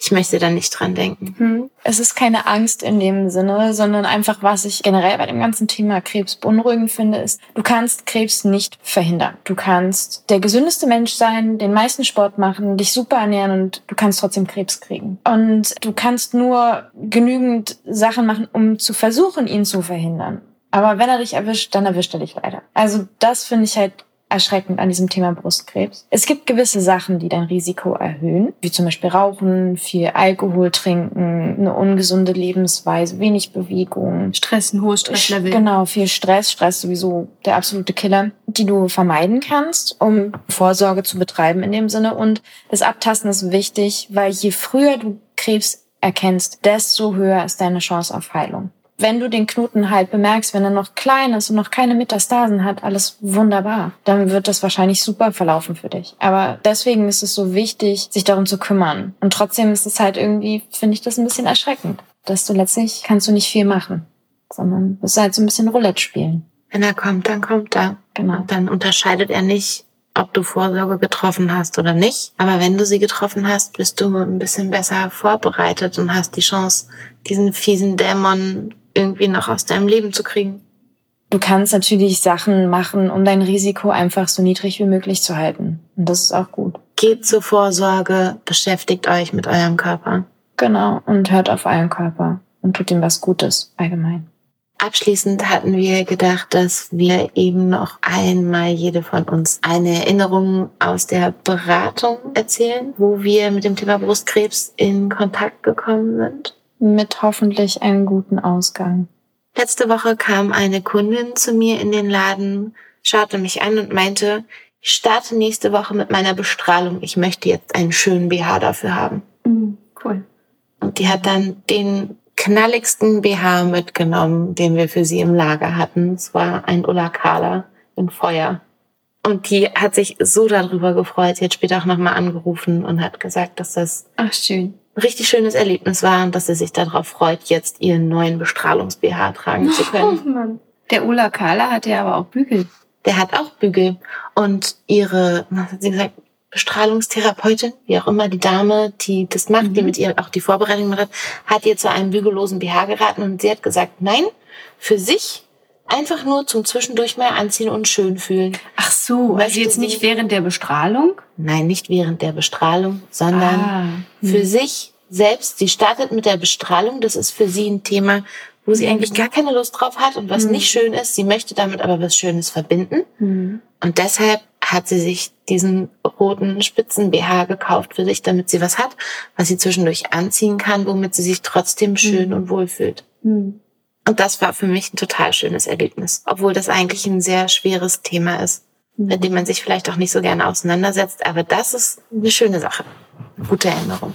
Ich möchte da nicht dran denken. Hm. Es ist keine Angst in dem Sinne, sondern einfach, was ich generell bei dem ganzen Thema Krebs beunruhigend finde, ist, du kannst Krebs nicht verhindern. Du kannst der gesündeste Mensch sein, den meisten Sport machen, dich super ernähren und du kannst trotzdem Krebs kriegen. Und du kannst nur genügend Sachen machen, um zu versuchen, ihn zu verhindern. Aber wenn er dich erwischt, dann erwischt er dich leider. Also das finde ich halt erschreckend an diesem Thema Brustkrebs. Es gibt gewisse Sachen, die dein Risiko erhöhen, wie zum Beispiel Rauchen, viel Alkohol trinken, eine ungesunde Lebensweise, wenig Bewegung. Stress, ein hohes Stresslevel. Genau, viel Stress. Stress sowieso der absolute Killer, die du vermeiden kannst, um Vorsorge zu betreiben in dem Sinne. Und das Abtasten ist wichtig, weil je früher du Krebs erkennst, desto höher ist deine Chance auf Heilung wenn du den Knoten halt bemerkst, wenn er noch klein ist und noch keine Metastasen hat, alles wunderbar. Dann wird das wahrscheinlich super verlaufen für dich. Aber deswegen ist es so wichtig, sich darum zu kümmern. Und trotzdem ist es halt irgendwie, finde ich das ein bisschen erschreckend, dass du letztlich kannst du nicht viel machen, sondern es ist halt so ein bisschen Roulette spielen. Wenn er kommt, dann kommt er. Genau. Und dann unterscheidet er nicht, ob du Vorsorge getroffen hast oder nicht. Aber wenn du sie getroffen hast, bist du ein bisschen besser vorbereitet und hast die Chance, diesen fiesen Dämon irgendwie noch aus deinem Leben zu kriegen. Du kannst natürlich Sachen machen, um dein Risiko einfach so niedrig wie möglich zu halten. Und das ist auch gut. Geht zur Vorsorge, beschäftigt euch mit eurem Körper. Genau, und hört auf euren Körper und tut ihm was Gutes allgemein. Abschließend hatten wir gedacht, dass wir eben noch einmal jede von uns eine Erinnerung aus der Beratung erzählen, wo wir mit dem Thema Brustkrebs in Kontakt gekommen sind mit hoffentlich einem guten Ausgang. Letzte Woche kam eine Kundin zu mir in den Laden, schaute mich an und meinte, ich starte nächste Woche mit meiner Bestrahlung. Ich möchte jetzt einen schönen BH dafür haben. Mhm, cool. Und die hat dann den knalligsten BH mitgenommen, den wir für sie im Lager hatten. Es war ein Ulla Kala in Feuer. Und die hat sich so darüber gefreut. Sie hat später auch nochmal angerufen und hat gesagt, dass das Ach, schön richtig schönes Erlebnis war und dass sie sich darauf freut, jetzt ihren neuen Bestrahlungs-BH tragen zu können. Oh Mann. Der Ulla Kala hat ja aber auch Bügel. Der hat auch Bügel. Und ihre, was hat sie gesagt, Bestrahlungstherapeutin, wie auch immer, die Dame, die das macht, mhm. die mit ihr auch die Vorbereitung macht, hat ihr zu einem bügellosen BH geraten und sie hat gesagt, nein, für sich einfach nur zum Zwischendurch mal anziehen und schön fühlen. Ach so, also jetzt nicht während der Bestrahlung? Nein, nicht während der Bestrahlung, sondern ah, für hm. sich selbst. Sie startet mit der Bestrahlung. Das ist für sie ein Thema, wo sie eigentlich gar keine Lust drauf hat und was hm. nicht schön ist. Sie möchte damit aber was Schönes verbinden. Hm. Und deshalb hat sie sich diesen roten Spitzen-BH gekauft für sich, damit sie was hat, was sie zwischendurch anziehen kann, womit sie sich trotzdem schön und wohl fühlt. Und das war für mich ein total schönes Erlebnis, obwohl das eigentlich ein sehr schweres Thema ist mit dem man sich vielleicht auch nicht so gerne auseinandersetzt. Aber das ist eine schöne Sache. Gute Erinnerung.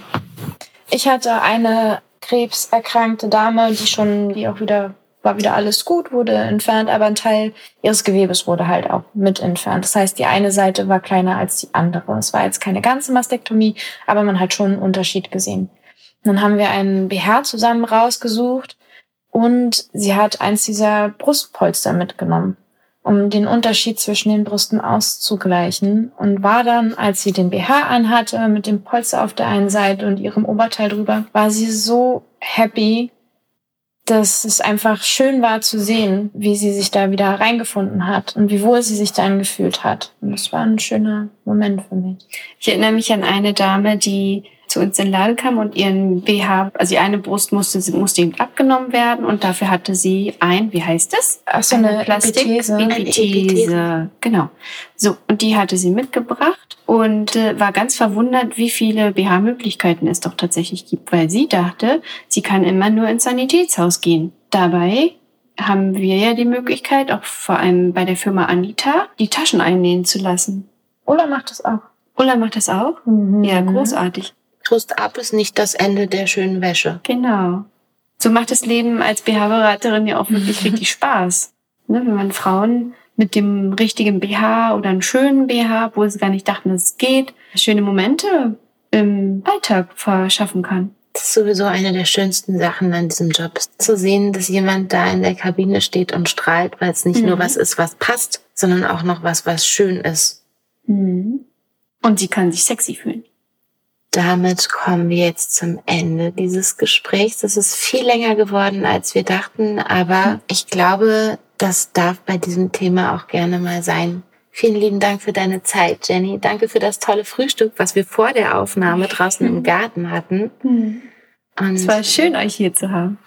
Ich hatte eine krebserkrankte Dame, die schon, die auch wieder, war wieder alles gut, wurde entfernt, aber ein Teil ihres Gewebes wurde halt auch mit entfernt. Das heißt, die eine Seite war kleiner als die andere. Es war jetzt keine ganze Mastektomie, aber man hat schon einen Unterschied gesehen. dann haben wir einen BH zusammen rausgesucht und sie hat eins dieser Brustpolster mitgenommen um den Unterschied zwischen den Brüsten auszugleichen und war dann, als sie den BH anhatte, mit dem Polster auf der einen Seite und ihrem Oberteil drüber, war sie so happy, dass es einfach schön war zu sehen, wie sie sich da wieder reingefunden hat und wie wohl sie sich dann gefühlt hat. Und das war ein schöner Moment für mich. Ich erinnere mich an eine Dame, die zu uns in den Laden kam und ihren BH, also die eine Brust musste, musste ihm abgenommen werden und dafür hatte sie ein, wie heißt das? Ach so, eine, eine Plastik Epithese. Epithese. Genau. So, und die hatte sie mitgebracht und äh, war ganz verwundert, wie viele BH-Möglichkeiten es doch tatsächlich gibt, weil sie dachte, sie kann immer nur ins Sanitätshaus gehen. Dabei haben wir ja die Möglichkeit, auch vor allem bei der Firma Anita, die Taschen einnähen zu lassen. Ulla macht das auch. Ulla macht das auch? Mhm. Ja, großartig. Brust ab ist nicht das Ende der schönen Wäsche. Genau. So macht das Leben als BH-Beraterin ja auch wirklich richtig Spaß. Ne, wenn man Frauen mit dem richtigen BH oder einem schönen BH, wo sie gar nicht dachten, dass es geht, schöne Momente im Alltag verschaffen kann. Das ist sowieso eine der schönsten Sachen an diesem Job, zu sehen, dass jemand da in der Kabine steht und strahlt, weil es nicht mhm. nur was ist, was passt, sondern auch noch was, was schön ist. Mhm. Und sie kann sich sexy fühlen. Damit kommen wir jetzt zum Ende dieses Gesprächs. Das ist viel länger geworden, als wir dachten, aber ich glaube, das darf bei diesem Thema auch gerne mal sein. Vielen lieben Dank für deine Zeit, Jenny. Danke für das tolle Frühstück, was wir vor der Aufnahme draußen im Garten hatten. Und es war schön, euch hier zu haben.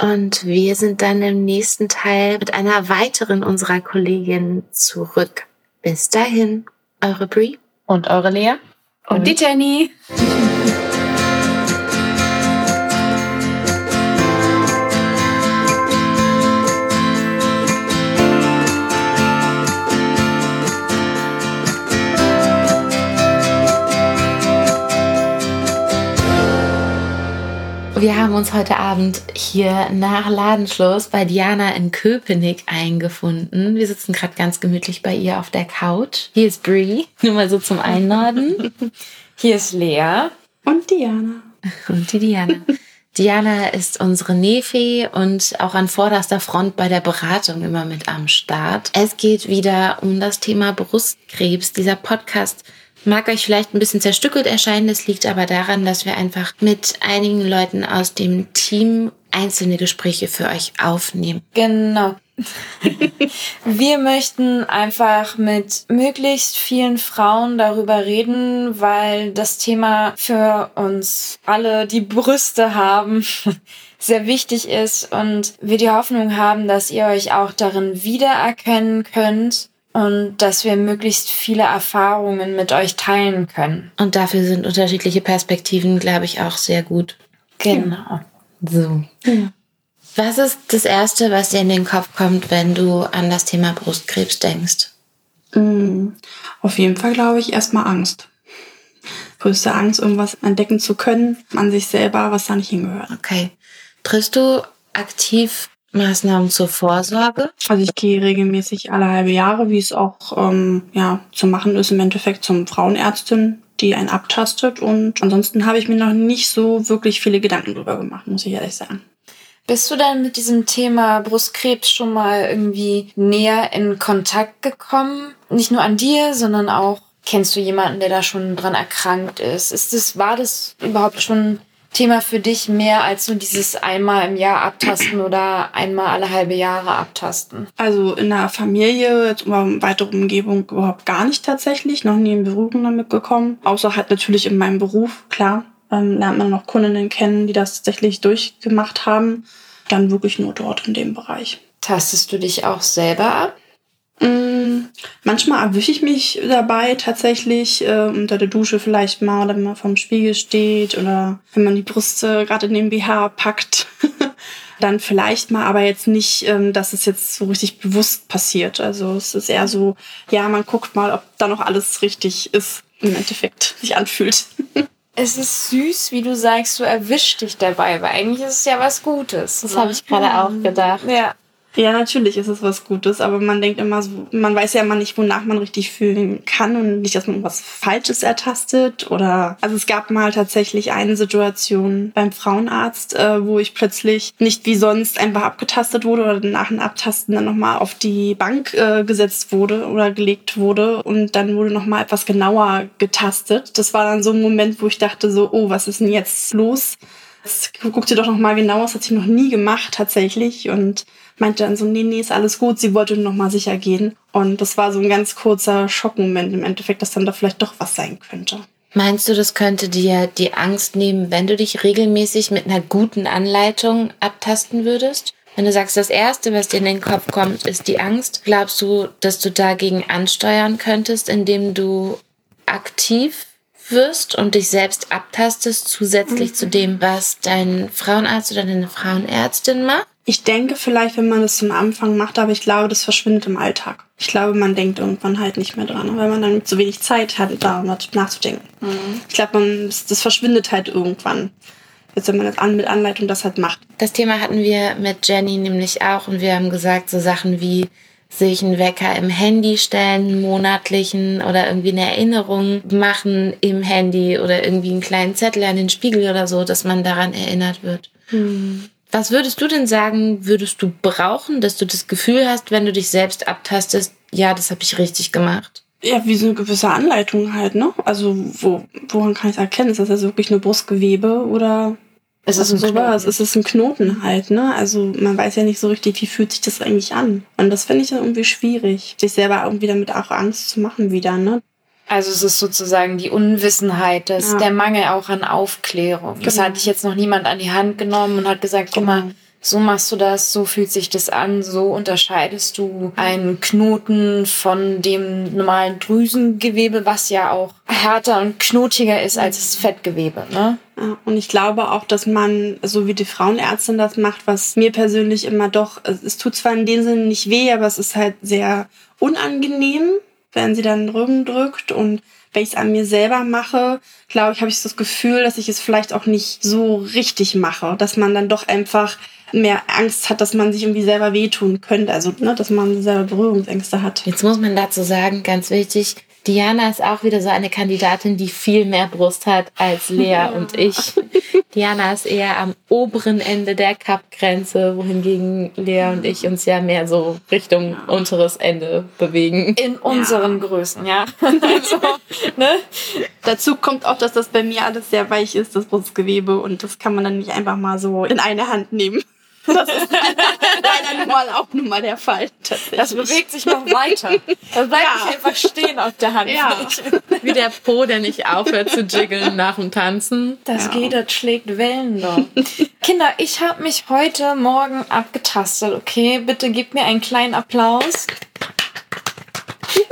Und wir sind dann im nächsten Teil mit einer weiteren unserer Kolleginnen zurück. Bis dahin, eure Brie. Und eure Lea. Und, die Jenny. Wir haben uns heute Abend hier nach Ladenschluss bei Diana in Köpenick eingefunden. Wir sitzen gerade ganz gemütlich bei ihr auf der Couch. Hier ist Brie, nur mal so zum Einnorden. Hier ist Lea. Und Diana. Und die Diana. Diana ist unsere Nefi und auch an vorderster Front bei der Beratung immer mit am Start. Es geht wieder um das Thema Brustkrebs. Dieser Podcast mag euch vielleicht ein bisschen zerstückelt erscheinen. Das liegt aber daran, dass wir einfach mit einigen Leuten aus dem Team einzelne Gespräche für euch aufnehmen. Genau. wir möchten einfach mit möglichst vielen Frauen darüber reden, weil das Thema für uns alle, die Brüste haben, sehr wichtig ist und wir die Hoffnung haben, dass ihr euch auch darin wiedererkennen könnt und dass wir möglichst viele Erfahrungen mit euch teilen können. Und dafür sind unterschiedliche Perspektiven, glaube ich, auch sehr gut. Genau. So. Ja. Was ist das Erste, was dir in den Kopf kommt, wenn du an das Thema Brustkrebs denkst? Mhm. Auf jeden Fall glaube ich erstmal Angst. Größte Angst, irgendwas entdecken zu können an sich selber, was da nicht hingehört. Okay. Triffst du aktiv Maßnahmen zur Vorsorge? Also ich gehe regelmäßig alle halbe Jahre, wie es auch ähm, ja, zu machen ist, im Endeffekt zum Frauenärztin, die einen abtastet. Und ansonsten habe ich mir noch nicht so wirklich viele Gedanken drüber gemacht, muss ich ehrlich sagen. Bist du denn mit diesem Thema Brustkrebs schon mal irgendwie näher in Kontakt gekommen? Nicht nur an dir, sondern auch kennst du jemanden, der da schon dran erkrankt ist? Ist das, war das überhaupt schon Thema für dich mehr als so dieses einmal im Jahr abtasten oder einmal alle halbe Jahre abtasten? Also in der Familie, jetzt in weitere Umgebung überhaupt gar nicht tatsächlich, noch nie in Berührung damit gekommen. Außer halt natürlich in meinem Beruf, klar. Ähm, lernt man noch Kundinnen kennen, die das tatsächlich durchgemacht haben. Dann wirklich nur dort in dem Bereich. Tastest du dich auch selber ab? Mm, manchmal erwische ich mich dabei tatsächlich äh, unter der Dusche vielleicht mal oder wenn man vorm Spiegel steht oder wenn man die Brüste gerade in den BH packt. dann vielleicht mal, aber jetzt nicht, ähm, dass es jetzt so richtig bewusst passiert. Also es ist eher so, ja, man guckt mal, ob da noch alles richtig ist, im Endeffekt sich anfühlt. Es ist süß, wie du sagst, du erwischst dich dabei, weil eigentlich ist es ja was Gutes. Das ne? habe ich gerade auch gedacht. Ja. Ja, natürlich ist es was Gutes, aber man denkt immer so, man weiß ja immer nicht, wonach man richtig fühlen kann und nicht, dass man was Falsches ertastet oder, also es gab mal tatsächlich eine Situation beim Frauenarzt, äh, wo ich plötzlich nicht wie sonst einfach abgetastet wurde oder nach dem Abtasten dann nochmal auf die Bank äh, gesetzt wurde oder gelegt wurde und dann wurde nochmal etwas genauer getastet. Das war dann so ein Moment, wo ich dachte so, oh, was ist denn jetzt los? Guck dir doch nochmal genau, das hat sie noch nie gemacht tatsächlich und meinte dann so, nee, nee, ist alles gut. Sie wollte nur noch mal sicher gehen. Und das war so ein ganz kurzer Schockmoment im Endeffekt, dass dann da vielleicht doch was sein könnte. Meinst du, das könnte dir die Angst nehmen, wenn du dich regelmäßig mit einer guten Anleitung abtasten würdest? Wenn du sagst, das Erste, was dir in den Kopf kommt, ist die Angst, glaubst du, dass du dagegen ansteuern könntest, indem du aktiv wirst und dich selbst abtastest, zusätzlich mhm. zu dem, was dein Frauenarzt oder deine Frauenärztin macht? Ich denke vielleicht, wenn man das zum Anfang macht, aber ich glaube, das verschwindet im Alltag. Ich glaube, man denkt irgendwann halt nicht mehr dran, weil man dann zu wenig Zeit hat, da nachzudenken. Mhm. Ich glaube, man, das, das verschwindet halt irgendwann. Jetzt, wenn man das an, mit Anleitung das halt macht. Das Thema hatten wir mit Jenny nämlich auch und wir haben gesagt, so Sachen wie sich einen Wecker im Handy stellen, monatlichen oder irgendwie eine Erinnerung machen im Handy oder irgendwie einen kleinen Zettel an den Spiegel oder so, dass man daran erinnert wird. Hm. Was würdest du denn sagen, würdest du brauchen, dass du das Gefühl hast, wenn du dich selbst abtastest, ja, das habe ich richtig gemacht? Ja, wie so eine gewisse Anleitung halt, ne? Also, wo, woran kann ich erkennen? Ist das jetzt wirklich nur Brustgewebe oder ist es also ein sowas? Ist es ein Knoten halt, ne? Also, man weiß ja nicht so richtig, wie fühlt sich das eigentlich an. Und das finde ich irgendwie schwierig, sich selber irgendwie damit auch Angst zu machen wieder, ne? Also es ist sozusagen die Unwissenheit, das, ja. der Mangel auch an Aufklärung. Genau. Das hatte ich jetzt noch niemand an die Hand genommen und hat gesagt, guck mal, genau so machst du das, so fühlt sich das an, so unterscheidest du einen Knoten von dem normalen Drüsengewebe, was ja auch härter und knotiger ist als das Fettgewebe. Ne? Und ich glaube auch, dass man, so wie die Frauenärztin das macht, was mir persönlich immer doch, es tut zwar in dem Sinne nicht weh, aber es ist halt sehr unangenehm, wenn sie dann den Rücken drückt und wenn ich es an mir selber mache, glaube ich, habe ich das Gefühl, dass ich es vielleicht auch nicht so richtig mache, dass man dann doch einfach mehr Angst hat, dass man sich irgendwie selber wehtun könnte. Also, ne, dass man selber Berührungsängste hat. Jetzt muss man dazu sagen, ganz wichtig, Diana ist auch wieder so eine Kandidatin, die viel mehr Brust hat als Lea ja. und ich. Diana ist eher am oberen Ende der Cup-Grenze, wohingegen Lea und ich uns ja mehr so Richtung ja. unteres Ende bewegen. In unseren ja. Größen, ja. also, ne? Dazu kommt auch, dass das bei mir alles sehr weich ist, das Brustgewebe, und das kann man dann nicht einfach mal so in eine Hand nehmen. Das ist leider nun mal auch nun mal der Fall. Das bewegt sich noch weiter. Das bleibt ja. nicht einfach stehen auf der Hand. Ja. Wie der Po, der nicht aufhört zu jiggeln nach dem Tanzen. Das ja. geht, das schlägt Wellen doch. Kinder, ich habe mich heute Morgen abgetastet, okay? Bitte gebt mir einen kleinen Applaus.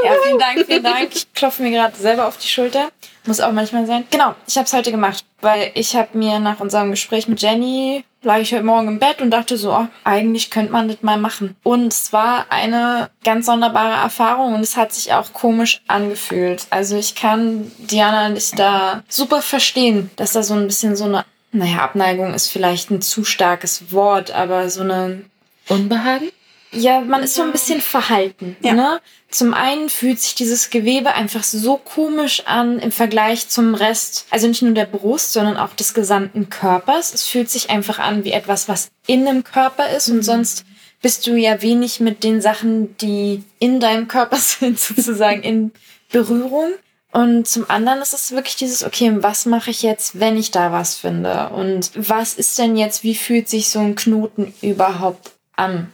Ja, vielen Dank, vielen Dank. Ich klopfe mir gerade selber auf die Schulter. Muss auch manchmal sein. Genau, ich habe es heute gemacht, weil ich habe mir nach unserem Gespräch mit Jenny lag ich heute Morgen im Bett und dachte so, oh, eigentlich könnte man das mal machen. Und es war eine ganz sonderbare Erfahrung und es hat sich auch komisch angefühlt. Also ich kann Diana und ich da super verstehen, dass da so ein bisschen so eine, naja, Abneigung ist vielleicht ein zu starkes Wort, aber so eine Unbehagen? Ja, man ist so ein bisschen verhalten. Ja. Ne? Zum einen fühlt sich dieses Gewebe einfach so komisch an im Vergleich zum Rest, also nicht nur der Brust, sondern auch des gesamten Körpers. Es fühlt sich einfach an wie etwas, was in einem Körper ist mhm. und sonst bist du ja wenig mit den Sachen, die in deinem Körper sind, sozusagen in Berührung. Und zum anderen ist es wirklich dieses, okay, was mache ich jetzt, wenn ich da was finde? Und was ist denn jetzt, wie fühlt sich so ein Knoten überhaupt an?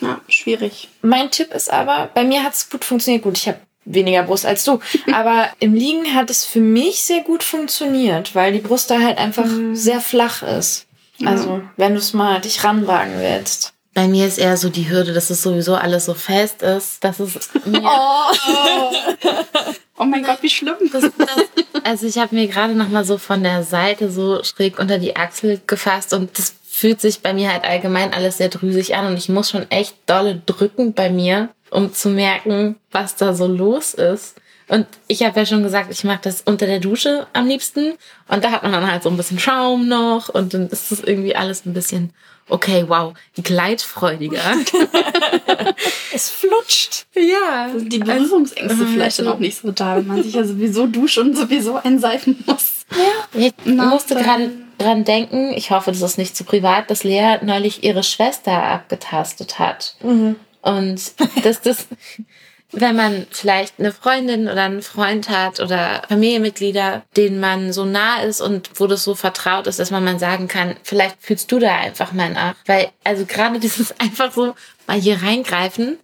Ja, schwierig. Mein Tipp ist aber, bei mir hat es gut funktioniert. Gut, ich habe weniger Brust als du. Aber im Liegen hat es für mich sehr gut funktioniert, weil die Brust da halt einfach mhm. sehr flach ist. Also, wenn du es mal dich ranwagen willst. Bei mir ist eher so die Hürde, dass es sowieso alles so fest ist, dass es mir oh. oh. oh mein Gott, wie schlimm. Das, das, also ich habe mir gerade noch mal so von der Seite so schräg unter die Achsel gefasst und das fühlt sich bei mir halt allgemein alles sehr drüsig an und ich muss schon echt dolle drücken bei mir, um zu merken, was da so los ist. Und ich habe ja schon gesagt, ich mag das unter der Dusche am liebsten. Und da hat man dann halt so ein bisschen Schaum noch und dann ist das irgendwie alles ein bisschen, okay, wow, gleitfreudiger. es flutscht. Ja. Sind die Berührungsängste also, vielleicht dann auch nicht so da, wenn man sich ja sowieso duscht und sowieso einseifen muss. Ja. Ich musste gerade dran denken, ich hoffe, das ist nicht zu privat, dass Lea neulich ihre Schwester abgetastet hat. Mhm. Und dass das, wenn man vielleicht eine Freundin oder einen Freund hat oder Familienmitglieder, denen man so nah ist und wo das so vertraut ist, dass man mal sagen kann, vielleicht fühlst du da einfach mal nach. Weil, also gerade dieses einfach so mal hier reingreifen,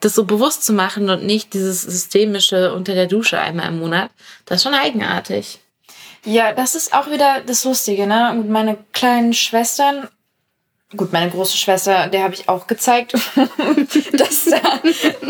das so bewusst zu machen und nicht dieses systemische unter der Dusche einmal im Monat, das ist schon eigenartig. Ja, das ist auch wieder das Lustige, ne? Und meine kleinen Schwestern, gut, meine große Schwester, der habe ich auch gezeigt, dass, da,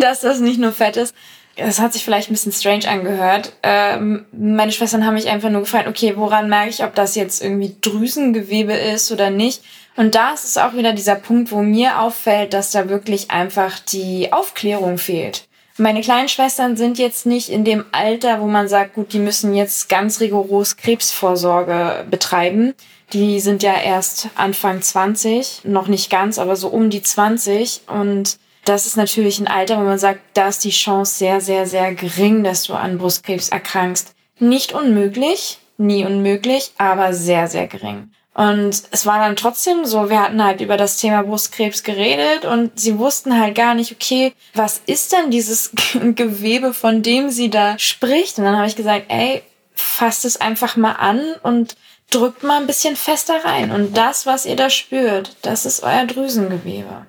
dass das nicht nur Fett ist. Das hat sich vielleicht ein bisschen strange angehört. Ähm, meine Schwestern haben mich einfach nur gefragt, okay, woran merke ich, ob das jetzt irgendwie Drüsengewebe ist oder nicht? Und da ist es auch wieder dieser Punkt, wo mir auffällt, dass da wirklich einfach die Aufklärung fehlt. Meine kleinen Schwestern sind jetzt nicht in dem Alter, wo man sagt, gut, die müssen jetzt ganz rigoros Krebsvorsorge betreiben. Die sind ja erst Anfang 20, noch nicht ganz, aber so um die 20. Und das ist natürlich ein Alter, wo man sagt, da ist die Chance sehr, sehr, sehr gering, dass du an Brustkrebs erkrankst. Nicht unmöglich, nie unmöglich, aber sehr, sehr gering. Und es war dann trotzdem so, wir hatten halt über das Thema Brustkrebs geredet und sie wussten halt gar nicht, okay, was ist denn dieses Gewebe, von dem sie da spricht? Und dann habe ich gesagt, ey, fasst es einfach mal an und drückt mal ein bisschen fester rein. Und das, was ihr da spürt, das ist euer Drüsengewebe.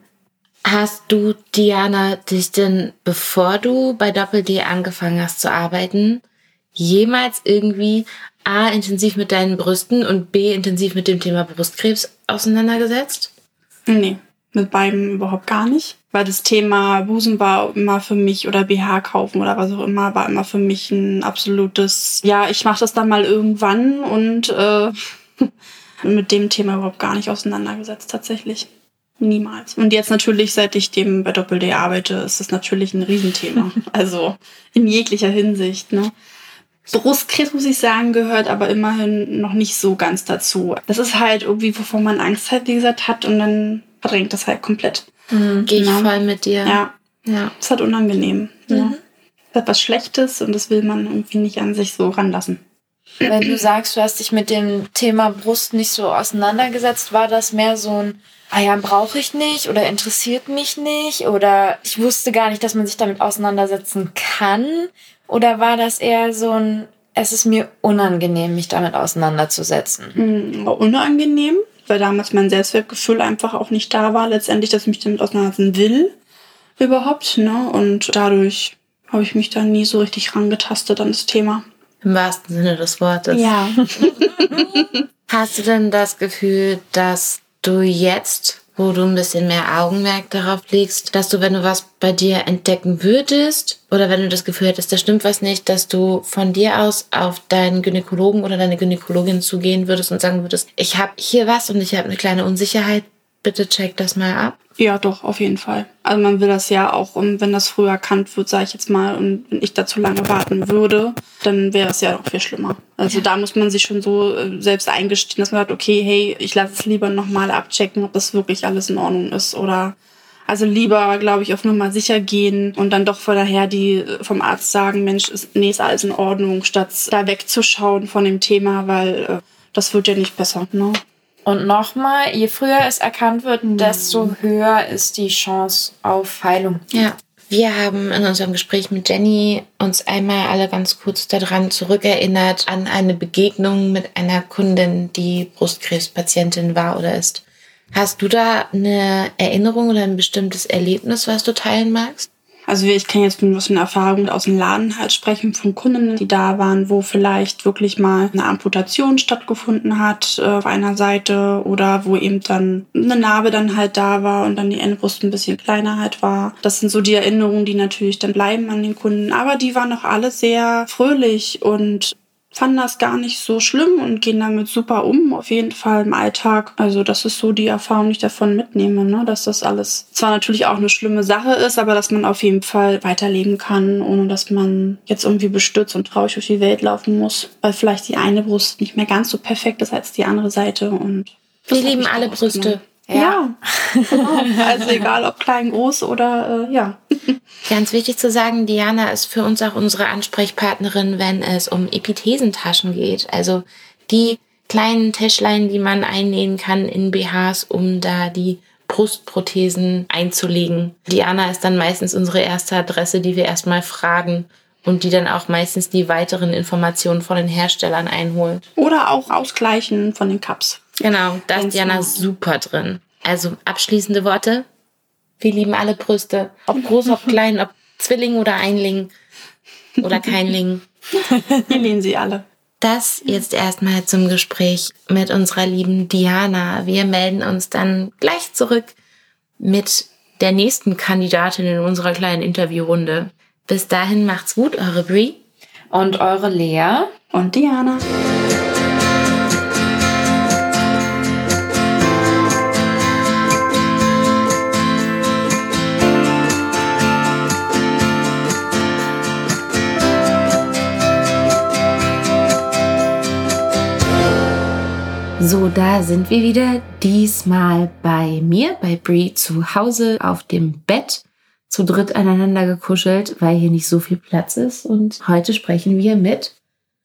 Hast du, Diana, dich denn, bevor du bei Doppel-D angefangen hast zu arbeiten, jemals irgendwie A, intensiv mit deinen Brüsten und B, intensiv mit dem Thema Brustkrebs auseinandergesetzt? Nee, mit beiden überhaupt gar nicht. Weil das Thema Busen war immer für mich oder BH kaufen oder was auch immer, war immer für mich ein absolutes, ja, ich mache das dann mal irgendwann und äh, mit dem Thema überhaupt gar nicht auseinandergesetzt tatsächlich. Niemals. Und jetzt natürlich, seit ich dem bei Doppel-D arbeite, ist das natürlich ein Riesenthema. also in jeglicher Hinsicht. Ne? Brustkrebs, muss ich sagen, gehört aber immerhin noch nicht so ganz dazu. Das ist halt irgendwie, wovon man Angst halt, wie gesagt, hat und dann verdrängt das halt komplett. Mhm, Gehe ich ja. voll mit dir. Ja. Ja. ist halt unangenehm. Mhm. Ja. Das ist was Schlechtes und das will man irgendwie nicht an sich so ranlassen. Wenn du sagst, du hast dich mit dem Thema Brust nicht so auseinandergesetzt, war das mehr so ein, ah ja, brauche ich nicht oder interessiert mich nicht oder ich wusste gar nicht, dass man sich damit auseinandersetzen kann? Oder war das eher so ein, es ist mir unangenehm, mich damit auseinanderzusetzen? Mhm, unangenehm, weil damals mein Selbstwertgefühl einfach auch nicht da war, letztendlich, dass ich mich damit auseinandersetzen will überhaupt. Ne? Und dadurch habe ich mich dann nie so richtig rangetastet an das Thema. Im wahrsten Sinne des Wortes. Ja. Hast du denn das Gefühl, dass du jetzt wo du ein bisschen mehr Augenmerk darauf legst, dass du, wenn du was bei dir entdecken würdest oder wenn du das Gefühl hättest, da stimmt was nicht, dass du von dir aus auf deinen Gynäkologen oder deine Gynäkologin zugehen würdest und sagen würdest, ich habe hier was und ich habe eine kleine Unsicherheit, bitte check das mal ab. Ja, doch, auf jeden Fall. Also man will das ja auch, wenn das früher erkannt wird, sage ich jetzt mal, und wenn ich da zu lange warten würde, dann wäre es ja noch viel schlimmer. Also ja. da muss man sich schon so äh, selbst eingestehen, dass man sagt, okay, hey, ich lasse es lieber nochmal abchecken, ob das wirklich alles in Ordnung ist oder also lieber, glaube ich, auf Nummer sicher gehen und dann doch vorher die äh, vom Arzt sagen, Mensch, ist, nee, ist alles in Ordnung, statt da wegzuschauen von dem Thema, weil äh, das wird ja nicht besser. Ne? Und nochmal, je früher es erkannt wird, mhm. desto höher ist die Chance auf Heilung. Ja. Wir haben in unserem Gespräch mit Jenny uns einmal alle ganz kurz daran zurückerinnert an eine Begegnung mit einer Kundin, die Brustkrebspatientin war oder ist. Hast du da eine Erinnerung oder ein bestimmtes Erlebnis, was du teilen magst? Also ich kann jetzt nur aus einer Erfahrung aus dem Laden halt sprechen von Kunden, die da waren, wo vielleicht wirklich mal eine Amputation stattgefunden hat äh, auf einer Seite oder wo eben dann eine Narbe dann halt da war und dann die Endbrust ein bisschen kleiner halt war. Das sind so die Erinnerungen, die natürlich dann bleiben an den Kunden. Aber die waren auch alle sehr fröhlich und fanden das gar nicht so schlimm und gehen damit super um, auf jeden Fall im Alltag. Also das ist so die Erfahrung, die ich davon mitnehme, ne? dass das alles zwar natürlich auch eine schlimme Sache ist, aber dass man auf jeden Fall weiterleben kann, ohne dass man jetzt irgendwie bestürzt und traurig durch die Welt laufen muss, weil vielleicht die eine Brust nicht mehr ganz so perfekt ist als die andere Seite. Und wir lieben alle Brüste. Ja, ja. genau. also egal ob klein, groß oder äh, ja. Ganz wichtig zu sagen, Diana ist für uns auch unsere Ansprechpartnerin, wenn es um Epithesentaschen geht. Also die kleinen Täschlein, die man einnähen kann in BHs, um da die Brustprothesen einzulegen. Diana ist dann meistens unsere erste Adresse, die wir erstmal fragen und die dann auch meistens die weiteren Informationen von den Herstellern einholt. Oder auch ausgleichen von den Cups. Genau, da ist Diana super drin. Also abschließende Worte. Wir lieben alle Brüste. Ob groß, ob klein, ob Zwilling oder Einling oder Keinling. Wir lieben sie alle. Das jetzt erstmal zum Gespräch mit unserer lieben Diana. Wir melden uns dann gleich zurück mit der nächsten Kandidatin in unserer kleinen Interviewrunde. Bis dahin macht's gut, eure Brie. Und eure Lea. Und Diana. So, da sind wir wieder. Diesmal bei mir, bei Brie zu Hause auf dem Bett. zu dritt aneinander gekuschelt, weil hier nicht so viel Platz ist. Und heute sprechen wir mit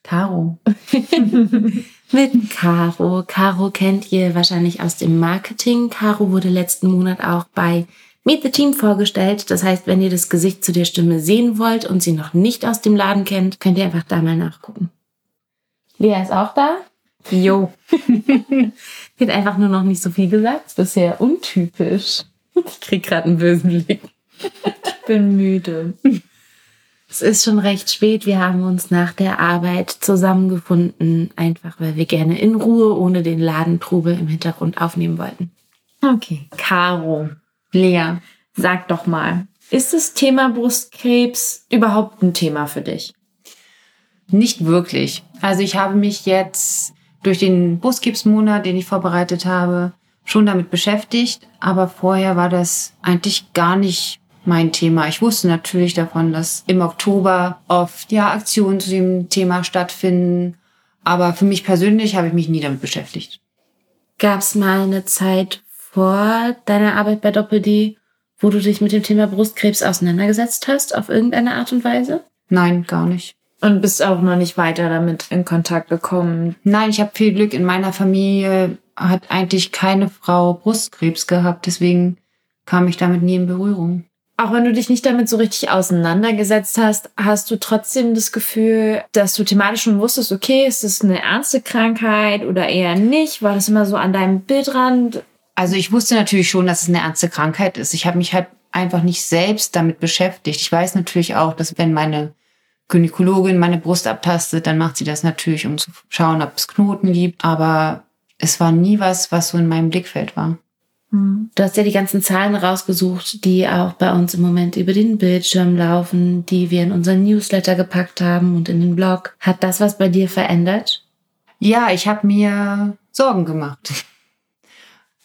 Caro. mit Caro. Caro kennt ihr wahrscheinlich aus dem Marketing. Caro wurde letzten Monat auch bei Meet the Team vorgestellt. Das heißt, wenn ihr das Gesicht zu der Stimme sehen wollt und sie noch nicht aus dem Laden kennt, könnt ihr einfach da mal nachgucken. Lea ist auch da. Jo. Hat einfach nur noch nicht so viel gesagt. Das ist sehr untypisch. Ich krieg gerade einen bösen Blick. Ich bin müde. Es ist schon recht spät. Wir haben uns nach der Arbeit zusammengefunden, einfach weil wir gerne in Ruhe ohne den Ladentrubel im Hintergrund aufnehmen wollten. Okay. Caro. Lea, Sag doch mal, ist das Thema Brustkrebs überhaupt ein Thema für dich? Nicht wirklich. Also ich habe mich jetzt durch den Brustkrebsmonat, den ich vorbereitet habe, schon damit beschäftigt. Aber vorher war das eigentlich gar nicht mein Thema. Ich wusste natürlich davon, dass im Oktober oft ja Aktionen zu dem Thema stattfinden. Aber für mich persönlich habe ich mich nie damit beschäftigt. gab es mal eine Zeit vor deiner Arbeit bei Doppel-D, wo du dich mit dem Thema Brustkrebs auseinandergesetzt hast, auf irgendeine Art und Weise? Nein, gar nicht. Und bist auch noch nicht weiter damit in Kontakt gekommen. Nein, ich habe viel Glück. In meiner Familie hat eigentlich keine Frau Brustkrebs gehabt. Deswegen kam ich damit nie in Berührung. Auch wenn du dich nicht damit so richtig auseinandergesetzt hast, hast du trotzdem das Gefühl, dass du thematisch schon wusstest, okay, ist das eine ernste Krankheit oder eher nicht? War das immer so an deinem Bildrand? Also ich wusste natürlich schon, dass es eine ernste Krankheit ist. Ich habe mich halt einfach nicht selbst damit beschäftigt. Ich weiß natürlich auch, dass wenn meine Gynäkologin meine Brust abtastet, dann macht sie das natürlich, um zu schauen, ob es Knoten gibt. Aber es war nie was, was so in meinem Blickfeld war. Du hast ja die ganzen Zahlen rausgesucht, die auch bei uns im Moment über den Bildschirm laufen, die wir in unseren Newsletter gepackt haben und in den Blog. Hat das was bei dir verändert? Ja, ich habe mir Sorgen gemacht.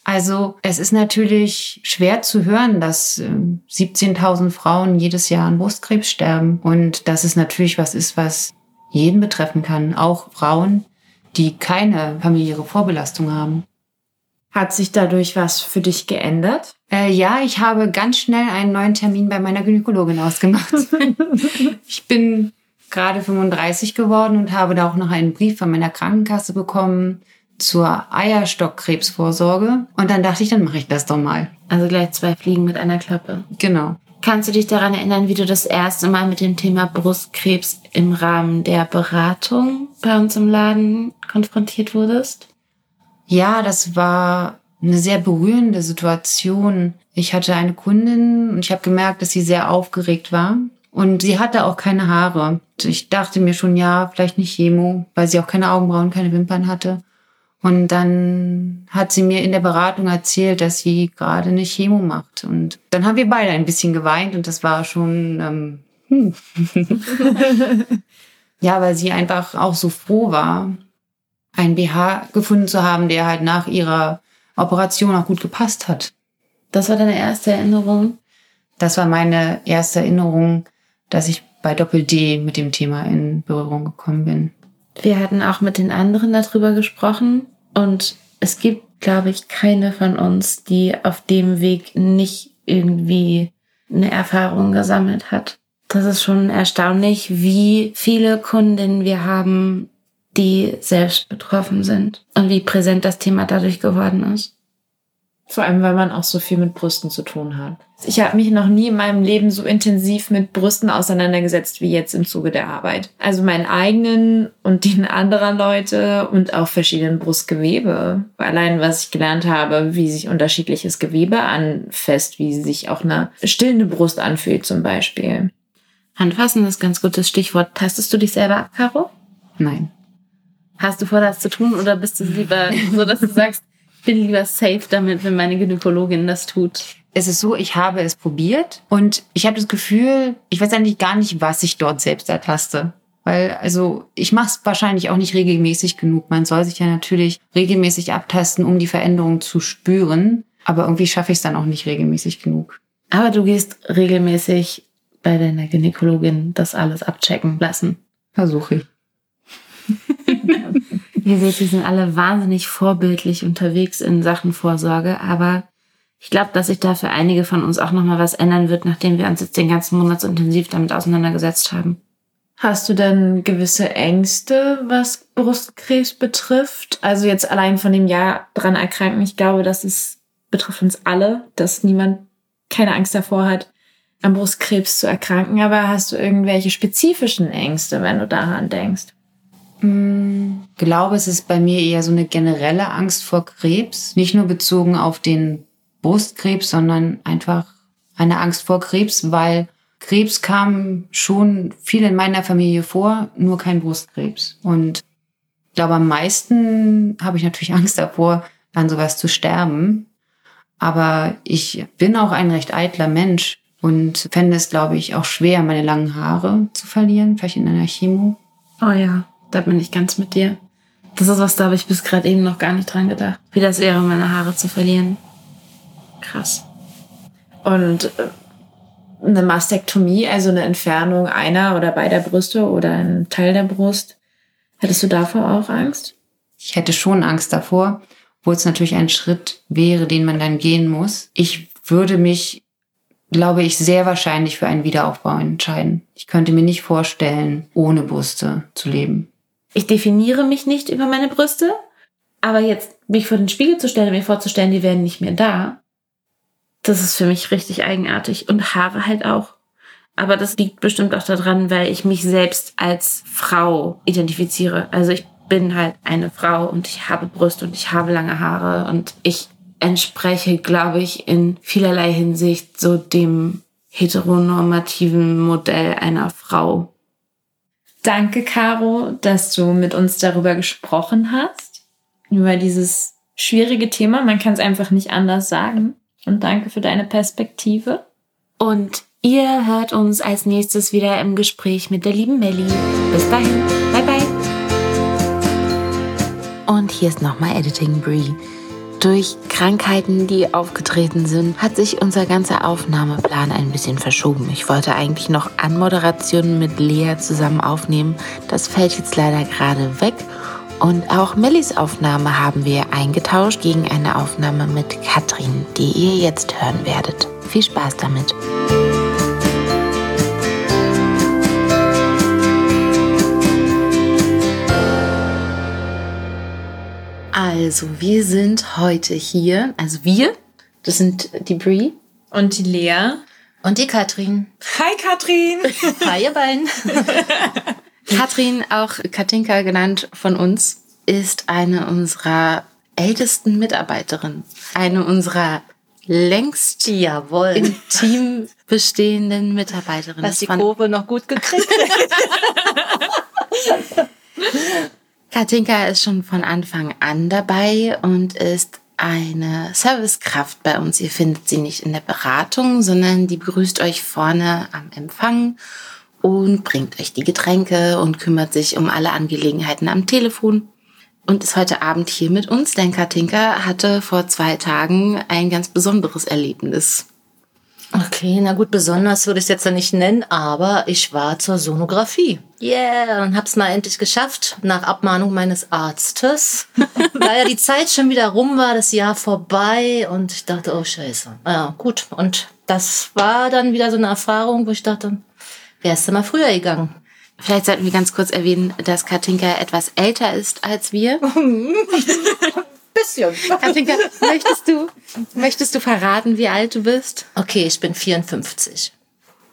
Also es ist natürlich schwer zu hören, dass ähm, 17.000 Frauen jedes Jahr an Brustkrebs sterben und dass es natürlich was ist, was jeden betreffen kann, auch Frauen, die keine familiäre Vorbelastung haben. Hat sich dadurch was für dich geändert? Äh, ja, ich habe ganz schnell einen neuen Termin bei meiner Gynäkologin ausgemacht. ich bin gerade 35 geworden und habe da auch noch einen Brief von meiner Krankenkasse bekommen zur Eierstockkrebsvorsorge. Und dann dachte ich, dann mache ich das doch mal. Also gleich zwei Fliegen mit einer Klappe. Genau. Kannst du dich daran erinnern, wie du das erste Mal mit dem Thema Brustkrebs im Rahmen der Beratung bei uns im Laden konfrontiert wurdest? Ja, das war eine sehr berührende Situation. Ich hatte eine Kundin und ich habe gemerkt, dass sie sehr aufgeregt war. Und sie hatte auch keine Haare. Ich dachte mir schon, ja, vielleicht nicht Chemo, weil sie auch keine Augenbrauen, keine Wimpern hatte. Und dann hat sie mir in der Beratung erzählt, dass sie gerade eine Chemo macht. Und dann haben wir beide ein bisschen geweint und das war schon, ähm, hm. ja, weil sie einfach auch so froh war, einen BH gefunden zu haben, der halt nach ihrer Operation auch gut gepasst hat. Das war deine erste Erinnerung? Das war meine erste Erinnerung, dass ich bei Doppel D mit dem Thema in Berührung gekommen bin. Wir hatten auch mit den anderen darüber gesprochen und es gibt, glaube ich, keine von uns, die auf dem Weg nicht irgendwie eine Erfahrung gesammelt hat. Das ist schon erstaunlich, wie viele Kundinnen wir haben, die selbst betroffen sind und wie präsent das Thema dadurch geworden ist. Vor allem, weil man auch so viel mit Brüsten zu tun hat. Ich habe mich noch nie in meinem Leben so intensiv mit Brüsten auseinandergesetzt wie jetzt im Zuge der Arbeit. Also meinen eigenen und den anderer Leute und auch verschiedenen Brustgewebe. Allein was ich gelernt habe, wie sich unterschiedliches Gewebe anfasst, wie sich auch eine stillende Brust anfühlt zum Beispiel. Handfassen ist ganz gutes Stichwort. Tastest du dich selber ab, Caro? Nein. Hast du vor, das zu tun oder bist du lieber so, dass du sagst, bin lieber safe damit, wenn meine Gynäkologin das tut? Es ist so, ich habe es probiert und ich habe das Gefühl, ich weiß eigentlich gar nicht, was ich dort selbst ertaste. Weil, also, ich mache es wahrscheinlich auch nicht regelmäßig genug. Man soll sich ja natürlich regelmäßig abtasten, um die Veränderung zu spüren. Aber irgendwie schaffe ich es dann auch nicht regelmäßig genug. Aber du gehst regelmäßig bei deiner Gynäkologin das alles abchecken lassen. Versuche ich. Ihr seht, wir sind alle wahnsinnig vorbildlich unterwegs in Sachen Vorsorge, aber Ich glaube, dass sich da für einige von uns auch nochmal was ändern wird, nachdem wir uns jetzt den ganzen Monat so intensiv damit auseinandergesetzt haben. Hast du denn gewisse Ängste, was Brustkrebs betrifft? Also jetzt allein von dem Jahr dran erkranken. Ich glaube, das ist, betrifft uns alle, dass niemand keine Angst davor hat, am Brustkrebs zu erkranken. Aber hast du irgendwelche spezifischen Ängste, wenn du daran denkst? Ich glaube, es ist bei mir eher so eine generelle Angst vor Krebs. Nicht nur bezogen auf den Brustkrebs, sondern einfach eine Angst vor Krebs, weil Krebs kam schon viel in meiner Familie vor, nur kein Brustkrebs. Und ich glaube, am meisten habe ich natürlich Angst davor, an sowas zu sterben. Aber ich bin auch ein recht eitler Mensch und fände es, glaube ich, auch schwer, meine langen Haare zu verlieren, vielleicht in einer Chemo. Oh ja, da bin ich ganz mit dir. Das ist was, da habe ich bis gerade eben noch gar nicht dran gedacht. Wie das wäre, meine Haare zu verlieren. Krass. Und äh, eine Mastektomie, also eine Entfernung einer oder beider Brüste oder ein Teil der Brust, hättest du davor auch Angst? Ich hätte schon Angst davor, wo es natürlich ein Schritt wäre, den man dann gehen muss. Ich würde mich, glaube ich, sehr wahrscheinlich für einen Wiederaufbau entscheiden. Ich könnte mir nicht vorstellen, ohne Brüste zu leben. Ich definiere mich nicht über meine Brüste, aber jetzt mich vor den Spiegel zu stellen, mir vorzustellen, die werden nicht mehr da, das ist für mich richtig eigenartig. Und Haare halt auch. Aber das liegt bestimmt auch daran, weil ich mich selbst als Frau identifiziere. Also ich bin halt eine Frau und ich habe Brüste und ich habe lange Haare und ich entspreche, glaube ich, in vielerlei Hinsicht so dem heteronormativen Modell einer Frau. Danke, Caro, dass du mit uns darüber gesprochen hast. Über dieses schwierige Thema. Man kann es einfach nicht anders sagen. Und danke für deine Perspektive. Und ihr hört uns als nächstes wieder im Gespräch mit der lieben Melli. Bis dahin. Bye bye. Und hier ist nochmal Editing Brie. Durch Krankheiten, die aufgetreten sind, hat sich unser ganzer Aufnahmeplan ein bisschen verschoben. Ich wollte eigentlich noch Anmoderationen mit Lea zusammen aufnehmen. Das fällt jetzt leider gerade weg. Und auch Mellis Aufnahme haben wir eingetauscht gegen eine Aufnahme mit Katrin, die ihr jetzt hören werdet. Viel Spaß damit. Also, wir sind heute hier, also wir, das sind die Brie Und die Lea. Und die Katrin. Hi, Katrin. Hi, ihr beiden. Katrin, auch Katinka genannt von uns, ist eine unserer ältesten Mitarbeiterinnen. Eine unserer längst Jawohl. im Team bestehenden Mitarbeiterinnen. Hast die Kurve noch gut gekriegt? Katinka ist schon von Anfang an dabei und ist eine Servicekraft bei uns. Ihr findet sie nicht in der Beratung, sondern die begrüßt euch vorne am Empfang und bringt euch die Getränke und kümmert sich um alle Angelegenheiten am Telefon. Und ist heute Abend hier mit uns, denn Katinka hatte vor zwei Tagen ein ganz besonderes Erlebnis. Okay, na gut, besonders würde ich es jetzt ja nicht nennen, aber ich war zur Sonographie. Yeah, und hab's mal endlich geschafft, nach Abmahnung meines Arztes. da ja die Zeit schon wieder rum war, das Jahr vorbei und ich dachte, oh scheiße. Ja, gut. Und das war dann wieder so eine Erfahrung, wo ich dachte, wärst du mal früher gegangen. Vielleicht sollten wir ganz kurz erwähnen, dass Katinka etwas älter ist als wir. Bisschen. Katinka, möchtest du, möchtest du verraten, wie alt du bist? Okay, ich bin 54.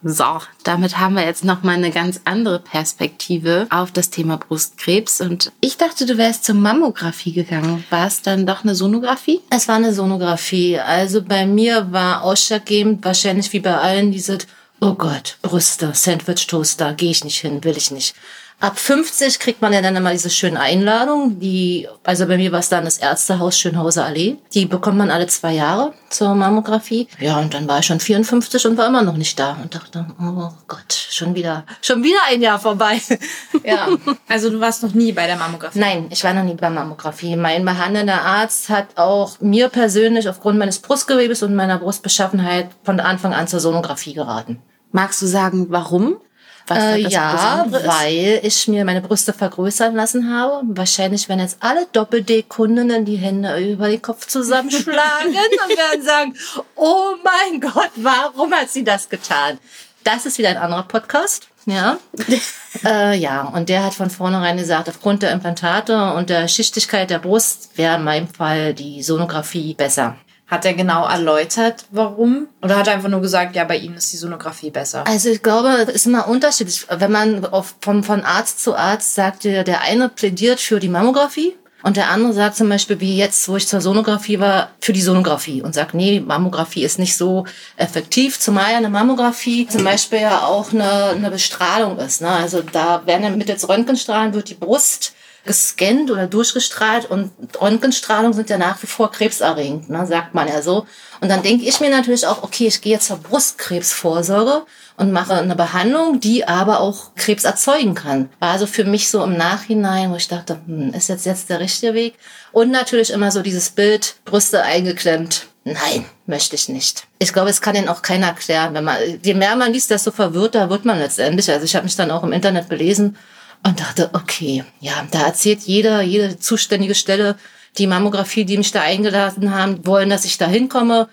So, damit haben wir jetzt nochmal eine ganz andere Perspektive auf das Thema Brustkrebs. Und ich dachte, du wärst zur Mammographie gegangen. War es dann doch eine Sonographie? Es war eine Sonographie. Also bei mir war ausschlaggebend, wahrscheinlich wie bei allen, dieses, oh Gott, Brüste, Sandwich-Toaster, gehe ich nicht hin, will ich nicht. Ab 50 kriegt man ja dann immer diese schönen Einladungen, die, also bei mir war es dann das Ärztehaus Schönhauser Allee. Die bekommt man alle zwei Jahre zur Mammographie. Ja, und dann war ich schon 54 und war immer noch nicht da und dachte, oh Gott, schon wieder, schon wieder ein Jahr vorbei. ja. Also du warst noch nie bei der Mammographie. Nein, ich war noch nie bei Mammographie. Mein behandelnder Arzt hat auch mir persönlich aufgrund meines Brustgewebes und meiner Brustbeschaffenheit von Anfang an zur Sonographie geraten. Magst du sagen, warum? Was Äh, ja, weil ich mir meine Brüste vergrößern lassen habe. Wahrscheinlich werden jetzt alle Doppel-D-Kundinnen die Hände über den Kopf zusammenschlagen und werden sagen, oh mein Gott, warum hat sie das getan? Das ist wieder ein anderer Podcast. Ja. äh, ja, und der hat von vornherein gesagt, aufgrund der Implantate und der Schichtigkeit der Brust wäre in meinem Fall die Sonographie besser. Hat er genau erläutert, warum? Oder hat er einfach nur gesagt, ja, bei ihm ist die Sonographie besser? Also ich glaube, es ist immer unterschiedlich. Wenn man auf, von Arzt zu Arzt sagt, der, der eine plädiert für die Mammographie und der andere sagt zum Beispiel, wie jetzt, wo ich zur Sonographie war, für die Sonographie und sagt, nee, Mammographie ist nicht so effektiv, zumal ja eine Mammographie zum Beispiel ja auch eine, eine Bestrahlung ist. Ne? Also da werden ja mittels Röntgenstrahlen wird die Brust gescannt oder durchgestrahlt und Röntgenstrahlung sind ja nach wie vor krebserregend, ne, sagt man ja so. Und dann denke ich mir natürlich auch, okay, ich gehe jetzt zur Brustkrebsvorsorge und mache eine Behandlung, die aber auch Krebs erzeugen kann. War also für mich so im Nachhinein, wo ich dachte, hm, ist jetzt jetzt der richtige Weg? Und natürlich immer so dieses Bild, Brüste eingeklemmt. Nein, möchte ich nicht. Ich glaube, es kann Ihnen auch keiner erklären. Wenn man, je mehr man liest, desto verwirrter wird man letztendlich. Also ich habe mich dann auch im Internet belesen und dachte, okay, ja, da erzählt jeder, jede zuständige Stelle, die Mammographie, die mich da eingeladen haben, wollen, dass ich da hinkomme.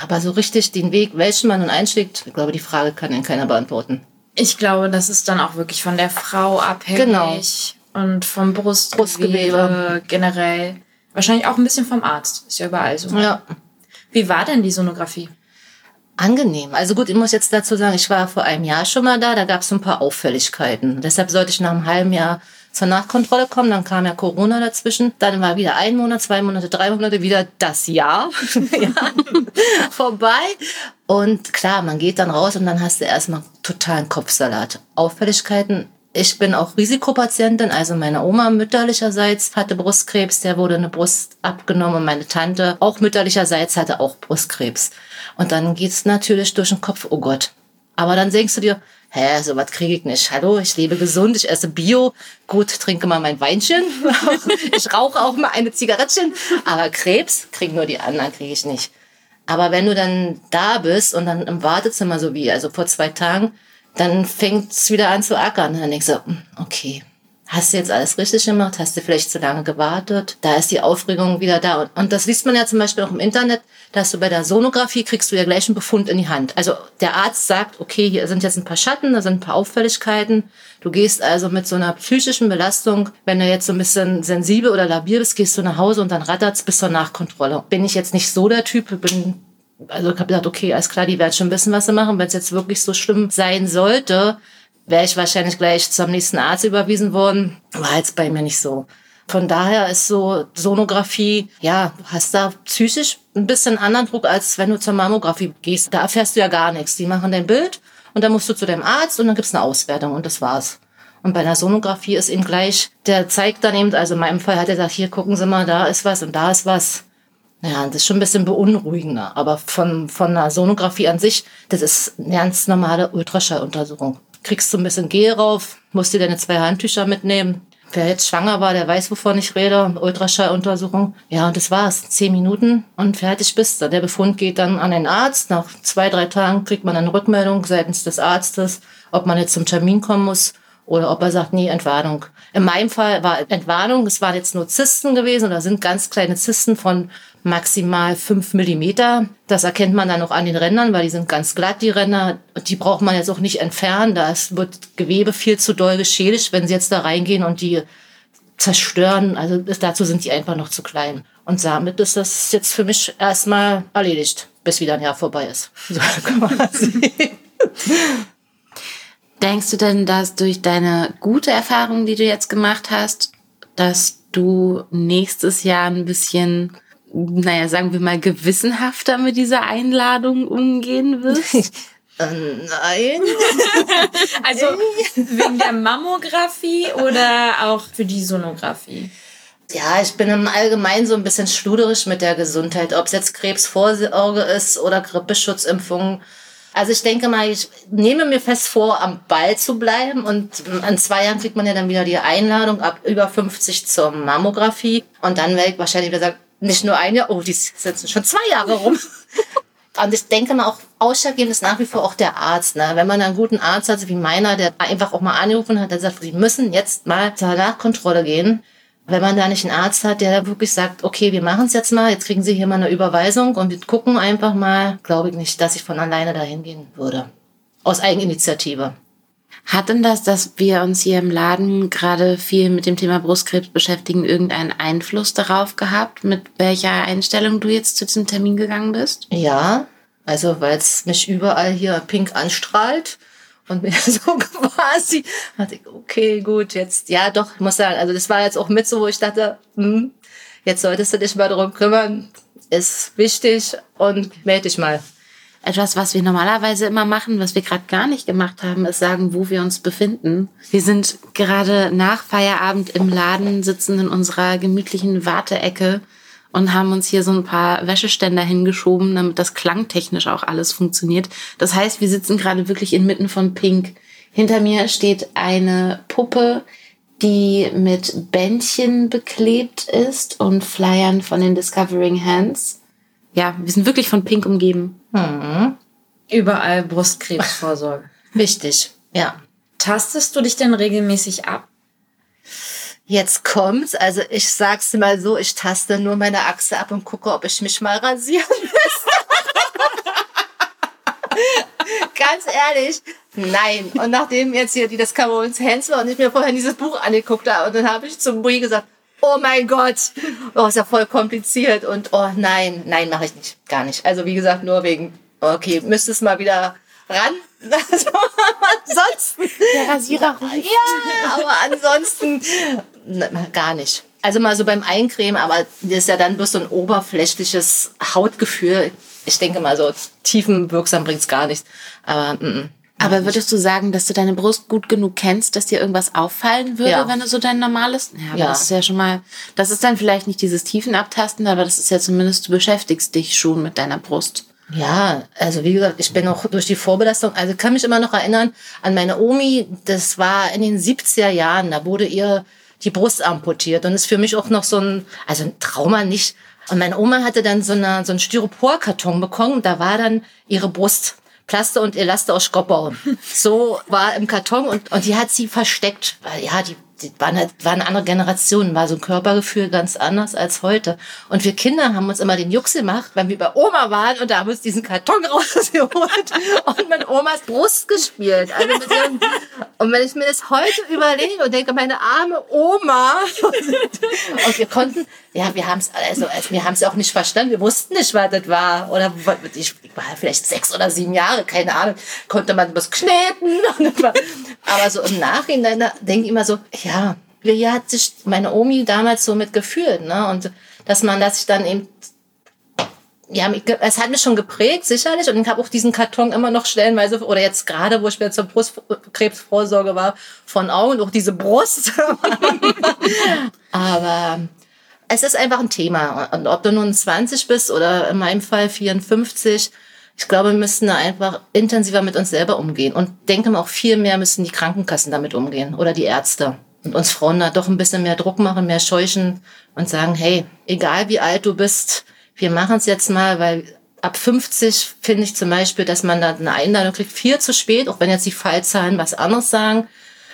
Aber so richtig den Weg, welchen man nun einschlägt, ich glaube, die Frage kann Ihnen keiner beantworten. Ich glaube, das ist dann auch wirklich von der Frau abhängig. Genau. Und vom Brustgewebe, Brustgewebe. generell. Wahrscheinlich auch ein bisschen vom Arzt. Ist ja überall so. Ja, Wie war denn die Sonographie? Angenehm. Also gut, ich muss jetzt dazu sagen, ich war vor einem Jahr schon mal da, da gab es ein paar Auffälligkeiten. Deshalb sollte ich nach einem halben Jahr zur Nachkontrolle kommen, dann kam ja Corona dazwischen, dann war wieder ein Monat, zwei Monate, drei Monate, wieder das Jahr ja, vorbei. Und klar, man geht dann raus und dann hast du erstmal totalen Kopfsalat. Auffälligkeiten ich bin auch Risikopatientin, also meine Oma mütterlicherseits hatte Brustkrebs, der wurde eine Brust abgenommen und meine Tante auch mütterlicherseits hatte auch Brustkrebs. Und dann geht's natürlich durch den Kopf, oh Gott. Aber dann denkst du dir, hä, sowas kriege ich nicht. Hallo, ich lebe gesund, ich esse Bio, gut, trinke mal mein Weinchen, ich rauche auch mal eine Zigarettchen, aber Krebs kriegen nur die anderen, kriege ich nicht. Aber wenn du dann da bist und dann im Wartezimmer, so wie, also vor zwei Tagen, dann fängt's wieder an zu ackern. Dann denkst du, hm, okay, hast du jetzt alles richtig gemacht? Hast du vielleicht zu lange gewartet? Da ist die Aufregung wieder da. Und, und das liest man ja zum Beispiel auch im Internet, dass du bei der Sonographie kriegst du ja gleich einen Befund in die Hand. Also der Arzt sagt, okay, hier sind jetzt ein paar Schatten, da sind ein paar Auffälligkeiten. Du gehst also mit so einer psychischen Belastung, wenn du jetzt so ein bisschen sensibel oder labil bist, gehst du nach Hause und dann rattert's bis zur Nachkontrolle. Bin ich jetzt nicht so der Typ, bin also ich habe gedacht, okay, alles klar, die werden schon wissen, was sie machen. Wenn es jetzt wirklich so schlimm sein sollte, wäre ich wahrscheinlich gleich zum nächsten Arzt überwiesen worden. War jetzt bei mir nicht so. Von daher ist so Sonographie, ja, du hast da psychisch ein bisschen anderen Druck, als wenn du zur Mammographie gehst. Da erfährst du ja gar nichts. Die machen dein Bild und dann musst du zu deinem Arzt und dann gibt's eine Auswertung und das war's. Und bei einer Sonographie ist eben gleich, der zeigt dann eben, also in meinem Fall hat er gesagt, hier gucken Sie mal, da ist was und da ist was. Ja, das ist schon ein bisschen beunruhigender. Aber von, von einer Sonographie an sich, das ist eine ganz normale Ultraschalluntersuchung. Kriegst du ein bisschen Gel rauf, musst dir deine zwei Handtücher mitnehmen. Wer jetzt schwanger war, der weiß, wovon ich rede. Ultraschalluntersuchung. Ja, und das war's. Zehn Minuten und fertig bist du. Der Befund geht dann an den Arzt. Nach zwei, drei Tagen kriegt man eine Rückmeldung seitens des Arztes, ob man jetzt zum Termin kommen muss oder ob er sagt, nee, Entwarnung. In meinem Fall war Entwarnung, es waren jetzt nur Zysten gewesen oder sind ganz kleine Zysten von maximal fünf Millimeter. Das erkennt man dann auch an den Rändern, weil die sind ganz glatt, die Ränder. Die braucht man jetzt auch nicht entfernen. Da wird Gewebe viel zu doll geschädigt, wenn sie jetzt da reingehen und die zerstören. Also dazu sind die einfach noch zu klein. Und damit ist das jetzt für mich erstmal erledigt, bis wieder ein Jahr vorbei ist. So quasi. Denkst du denn, dass durch deine gute Erfahrung, die du jetzt gemacht hast, dass du nächstes Jahr ein bisschen, naja, sagen wir mal, gewissenhafter mit dieser Einladung umgehen wirst? Nein. Also wegen der Mammographie oder auch für die Sonographie? Ja, ich bin im Allgemeinen so ein bisschen schluderisch mit der Gesundheit. Ob es jetzt Krebsvorsorge ist oder Grippeschutzimpfungen. Also ich denke mal, ich nehme mir fest vor, am Ball zu bleiben und in zwei Jahren kriegt man ja dann wieder die Einladung ab über 50 zur Mammographie und dann werde ich wahrscheinlich wieder sagen, nicht nur ein Jahr, oh, die sitzen schon zwei Jahre rum. Und ich denke mal auch, ausschlaggebend ist nach wie vor auch der Arzt. Ne? Wenn man einen guten Arzt hat, wie meiner, der einfach auch mal angerufen hat, der sagt, sie müssen jetzt mal zur Nachkontrolle gehen. Wenn man da nicht einen Arzt hat, der da wirklich sagt, okay, wir machen es jetzt mal, jetzt kriegen Sie hier mal eine Überweisung und wir gucken einfach mal, glaube ich nicht, dass ich von alleine dahin gehen würde. Aus Eigeninitiative. Hat denn das, dass wir uns hier im Laden gerade viel mit dem Thema Brustkrebs beschäftigen, irgendeinen Einfluss darauf gehabt, mit welcher Einstellung du jetzt zu diesem Termin gegangen bist? Ja, also weil es mich überall hier pink anstrahlt und mir so quasi dachte ich, okay, gut, jetzt, ja doch, muss sagen, also das war jetzt auch mit so, wo ich dachte, hm, jetzt solltest du dich mal darum kümmern, ist wichtig und melde dich mal. Etwas, was wir normalerweise immer machen, was wir gerade gar nicht gemacht haben, ist sagen, wo wir uns befinden. Wir sind gerade nach Feierabend im Laden, sitzen in unserer gemütlichen Warteecke und haben uns hier so ein paar Wäscheständer hingeschoben, damit das klangtechnisch auch alles funktioniert. Das heißt, wir sitzen gerade wirklich inmitten von Pink. Hinter mir steht eine Puppe, die mit Bändchen beklebt ist und Flyern von den Discovering Hands. Ja, wir sind wirklich von Pink umgeben. Hm. Überall Brustkrebsvorsorge. Wichtig, ja. Tastest du dich denn regelmäßig ab? Jetzt kommt's. Also ich sag's mal so, ich taste nur meine Achse ab und gucke, ob ich mich mal rasieren müsste. Ganz ehrlich, nein. Und nachdem jetzt hier die Discovery Hands war und ich mir vorher dieses Buch angeguckt habe, und dann habe ich zum Bui gesagt, oh mein Gott, oh, ist ja voll kompliziert und oh nein, nein, mache ich nicht, gar nicht. Also wie gesagt, nur wegen, okay, müsstest mal wieder ran. Also, ansonsten. Der Rasierer Ja, aber ansonsten ne, gar nicht. Also mal so beim Eincremen, aber das ist ja dann bloß so ein oberflächliches Hautgefühl. Ich denke mal so tiefenwirksam bringt's gar nichts. Aber mm, mm. Aber würdest du sagen, dass du deine Brust gut genug kennst, dass dir irgendwas auffallen würde, Ja. wenn du so dein normales? Ja, aber Ja. das ist ja schon mal, das ist dann vielleicht nicht dieses Tiefenabtasten, aber das ist ja zumindest, du beschäftigst dich schon mit deiner Brust. Ja, also wie gesagt, ich bin auch durch die Vorbelastung, also kann mich immer noch erinnern an meine Omi, das war in den 70er Jahren, da wurde ihr die Brust amputiert und ist für mich auch noch so ein, also ein Trauma nicht. Und meine Oma hatte dann so, eine, so einen Styroporkarton bekommen, da war dann ihre Brust. Plaster und Elaste aus Skoppau. So war im Karton und, und die hat sie versteckt. Weil ja, die, die waren, halt, waren andere Generation, war so ein Körpergefühl ganz anders als heute. Und wir Kinder haben uns immer den Jux gemacht, wenn wir bei Oma waren und da haben wir uns diesen Karton rausgeholt und mit Omas Brust gespielt. Also mit ihrem, und wenn ich mir das heute überlege und denke, meine arme Oma. Und wir konnten, ja, wir haben es, also, also wir haben es auch nicht verstanden. Wir wussten nicht, was das war. Oder ich war vielleicht sechs oder sieben Jahre, keine Ahnung. Konnte man was kneten. Aber so im Nachhinein da denke ich immer so, ja, wie hat sich meine Omi damals so mit gefühlt, ne? Und dass man das dann eben ja, es hat mich schon geprägt, sicherlich. Und ich habe auch diesen Karton immer noch stellenweise, oder jetzt gerade, wo ich wieder zur Brustkrebsvorsorge war, von Augen, auch diese Brust. Aber es ist einfach ein Thema. Und ob du nun 20 bist oder in meinem Fall 54, ich glaube, wir müssen da einfach intensiver mit uns selber umgehen. Und denke mal, auch viel mehr müssen die Krankenkassen damit umgehen oder die Ärzte. Und uns Frauen da doch ein bisschen mehr Druck machen, mehr scheuchen und sagen, hey, egal wie alt du bist, wir machen es jetzt mal, weil ab 50 finde ich zum Beispiel, dass man da eine Einladung kriegt, viel zu spät, auch wenn jetzt die Fallzahlen was anderes sagen.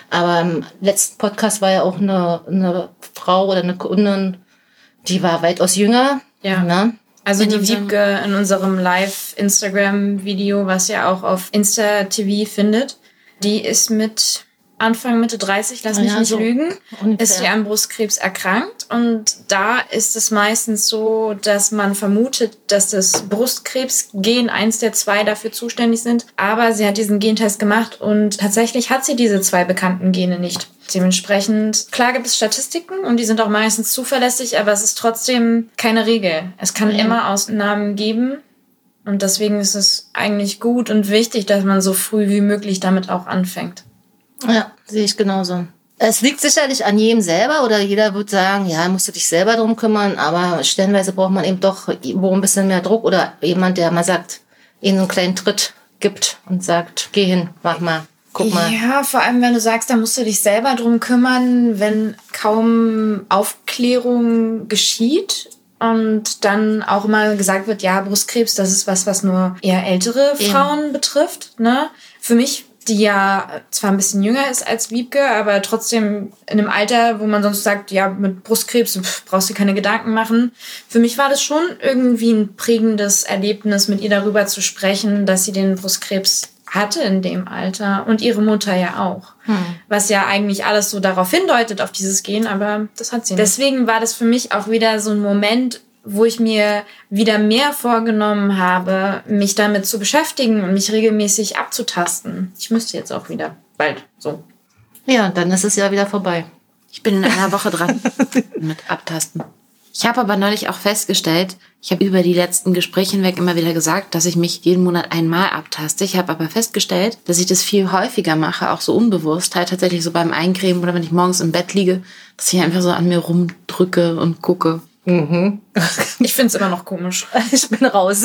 Aber im letzten Podcast war ja auch eine, eine Frau oder eine Kundin, die war weitaus jünger. Ja. Ne? Also In die Wiebke in unserem Live-Instagram-Video, was ihr auch auf Insta-TV findet, die ist mit Anfang, Mitte 30, lass Ah mich ja, nicht so lügen, ungefähr. ist sie an Brustkrebs erkrankt. Und da ist es meistens so, dass man vermutet, dass das Brustkrebsgen eins der zwei dafür zuständig sind. Aber sie hat diesen Gentest gemacht und tatsächlich hat sie diese zwei bekannten Gene nicht. Dementsprechend, klar gibt es Statistiken und die sind auch meistens zuverlässig, aber es ist trotzdem keine Regel. Es kann Ja. immer Ausnahmen geben. Und deswegen ist es eigentlich gut und wichtig, dass man so früh wie möglich damit auch anfängt. Ja, sehe ich genauso. Es liegt sicherlich an jedem selber oder jeder wird sagen, ja, musst du dich selber drum kümmern, aber stellenweise braucht man eben doch wo ein bisschen mehr Druck oder jemand, der mal sagt, ihnen so einen kleinen Tritt gibt und sagt, geh hin, mach mal, guck mal. Ja, vor allem wenn du sagst, da musst du dich selber drum kümmern, wenn kaum Aufklärung geschieht und dann auch immer gesagt wird, ja, Brustkrebs, das ist was, was nur eher ältere Frauen betrifft. Ne? Für mich die ja zwar ein bisschen jünger ist als Wiebke, aber trotzdem in einem Alter, wo man sonst sagt, ja, mit Brustkrebs pff, brauchst du keine Gedanken machen. Für mich war das schon irgendwie ein prägendes Erlebnis, mit ihr darüber zu sprechen, dass sie den Brustkrebs hatte in dem Alter und ihre Mutter ja auch. Hm. Was ja eigentlich alles so darauf hindeutet, auf dieses Gehen, aber das hat sie nicht. Deswegen war das für mich auch wieder so ein Moment, wo ich mir wieder mehr vorgenommen habe, mich damit zu beschäftigen und mich regelmäßig abzutasten. Ich müsste jetzt auch wieder bald so. Ja, dann ist es ja wieder vorbei. Ich bin in einer Woche dran mit Abtasten. Ich habe aber neulich auch festgestellt, ich habe über die letzten Gespräche hinweg immer wieder gesagt, dass ich mich jeden Monat einmal abtaste. Ich habe aber festgestellt, dass ich das viel häufiger mache, auch so unbewusst, halt tatsächlich so beim Eincremen oder wenn ich morgens im Bett liege, dass ich einfach so an mir rumdrücke und gucke. Mhm. Ich finde es immer noch komisch. Ich bin raus.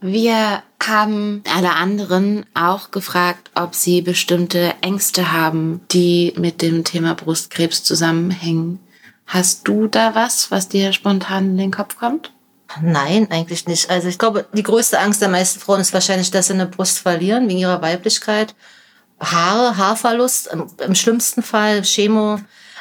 Wir haben alle anderen auch gefragt, ob sie bestimmte Ängste haben, die mit dem Thema Brustkrebs zusammenhängen. Hast du da was, was dir spontan in den Kopf kommt? Nein, eigentlich nicht. Also ich glaube, die größte Angst der meisten Frauen ist wahrscheinlich, dass sie eine Brust verlieren wegen ihrer Weiblichkeit. Haare, Haarverlust, im, im schlimmsten Fall Chemo.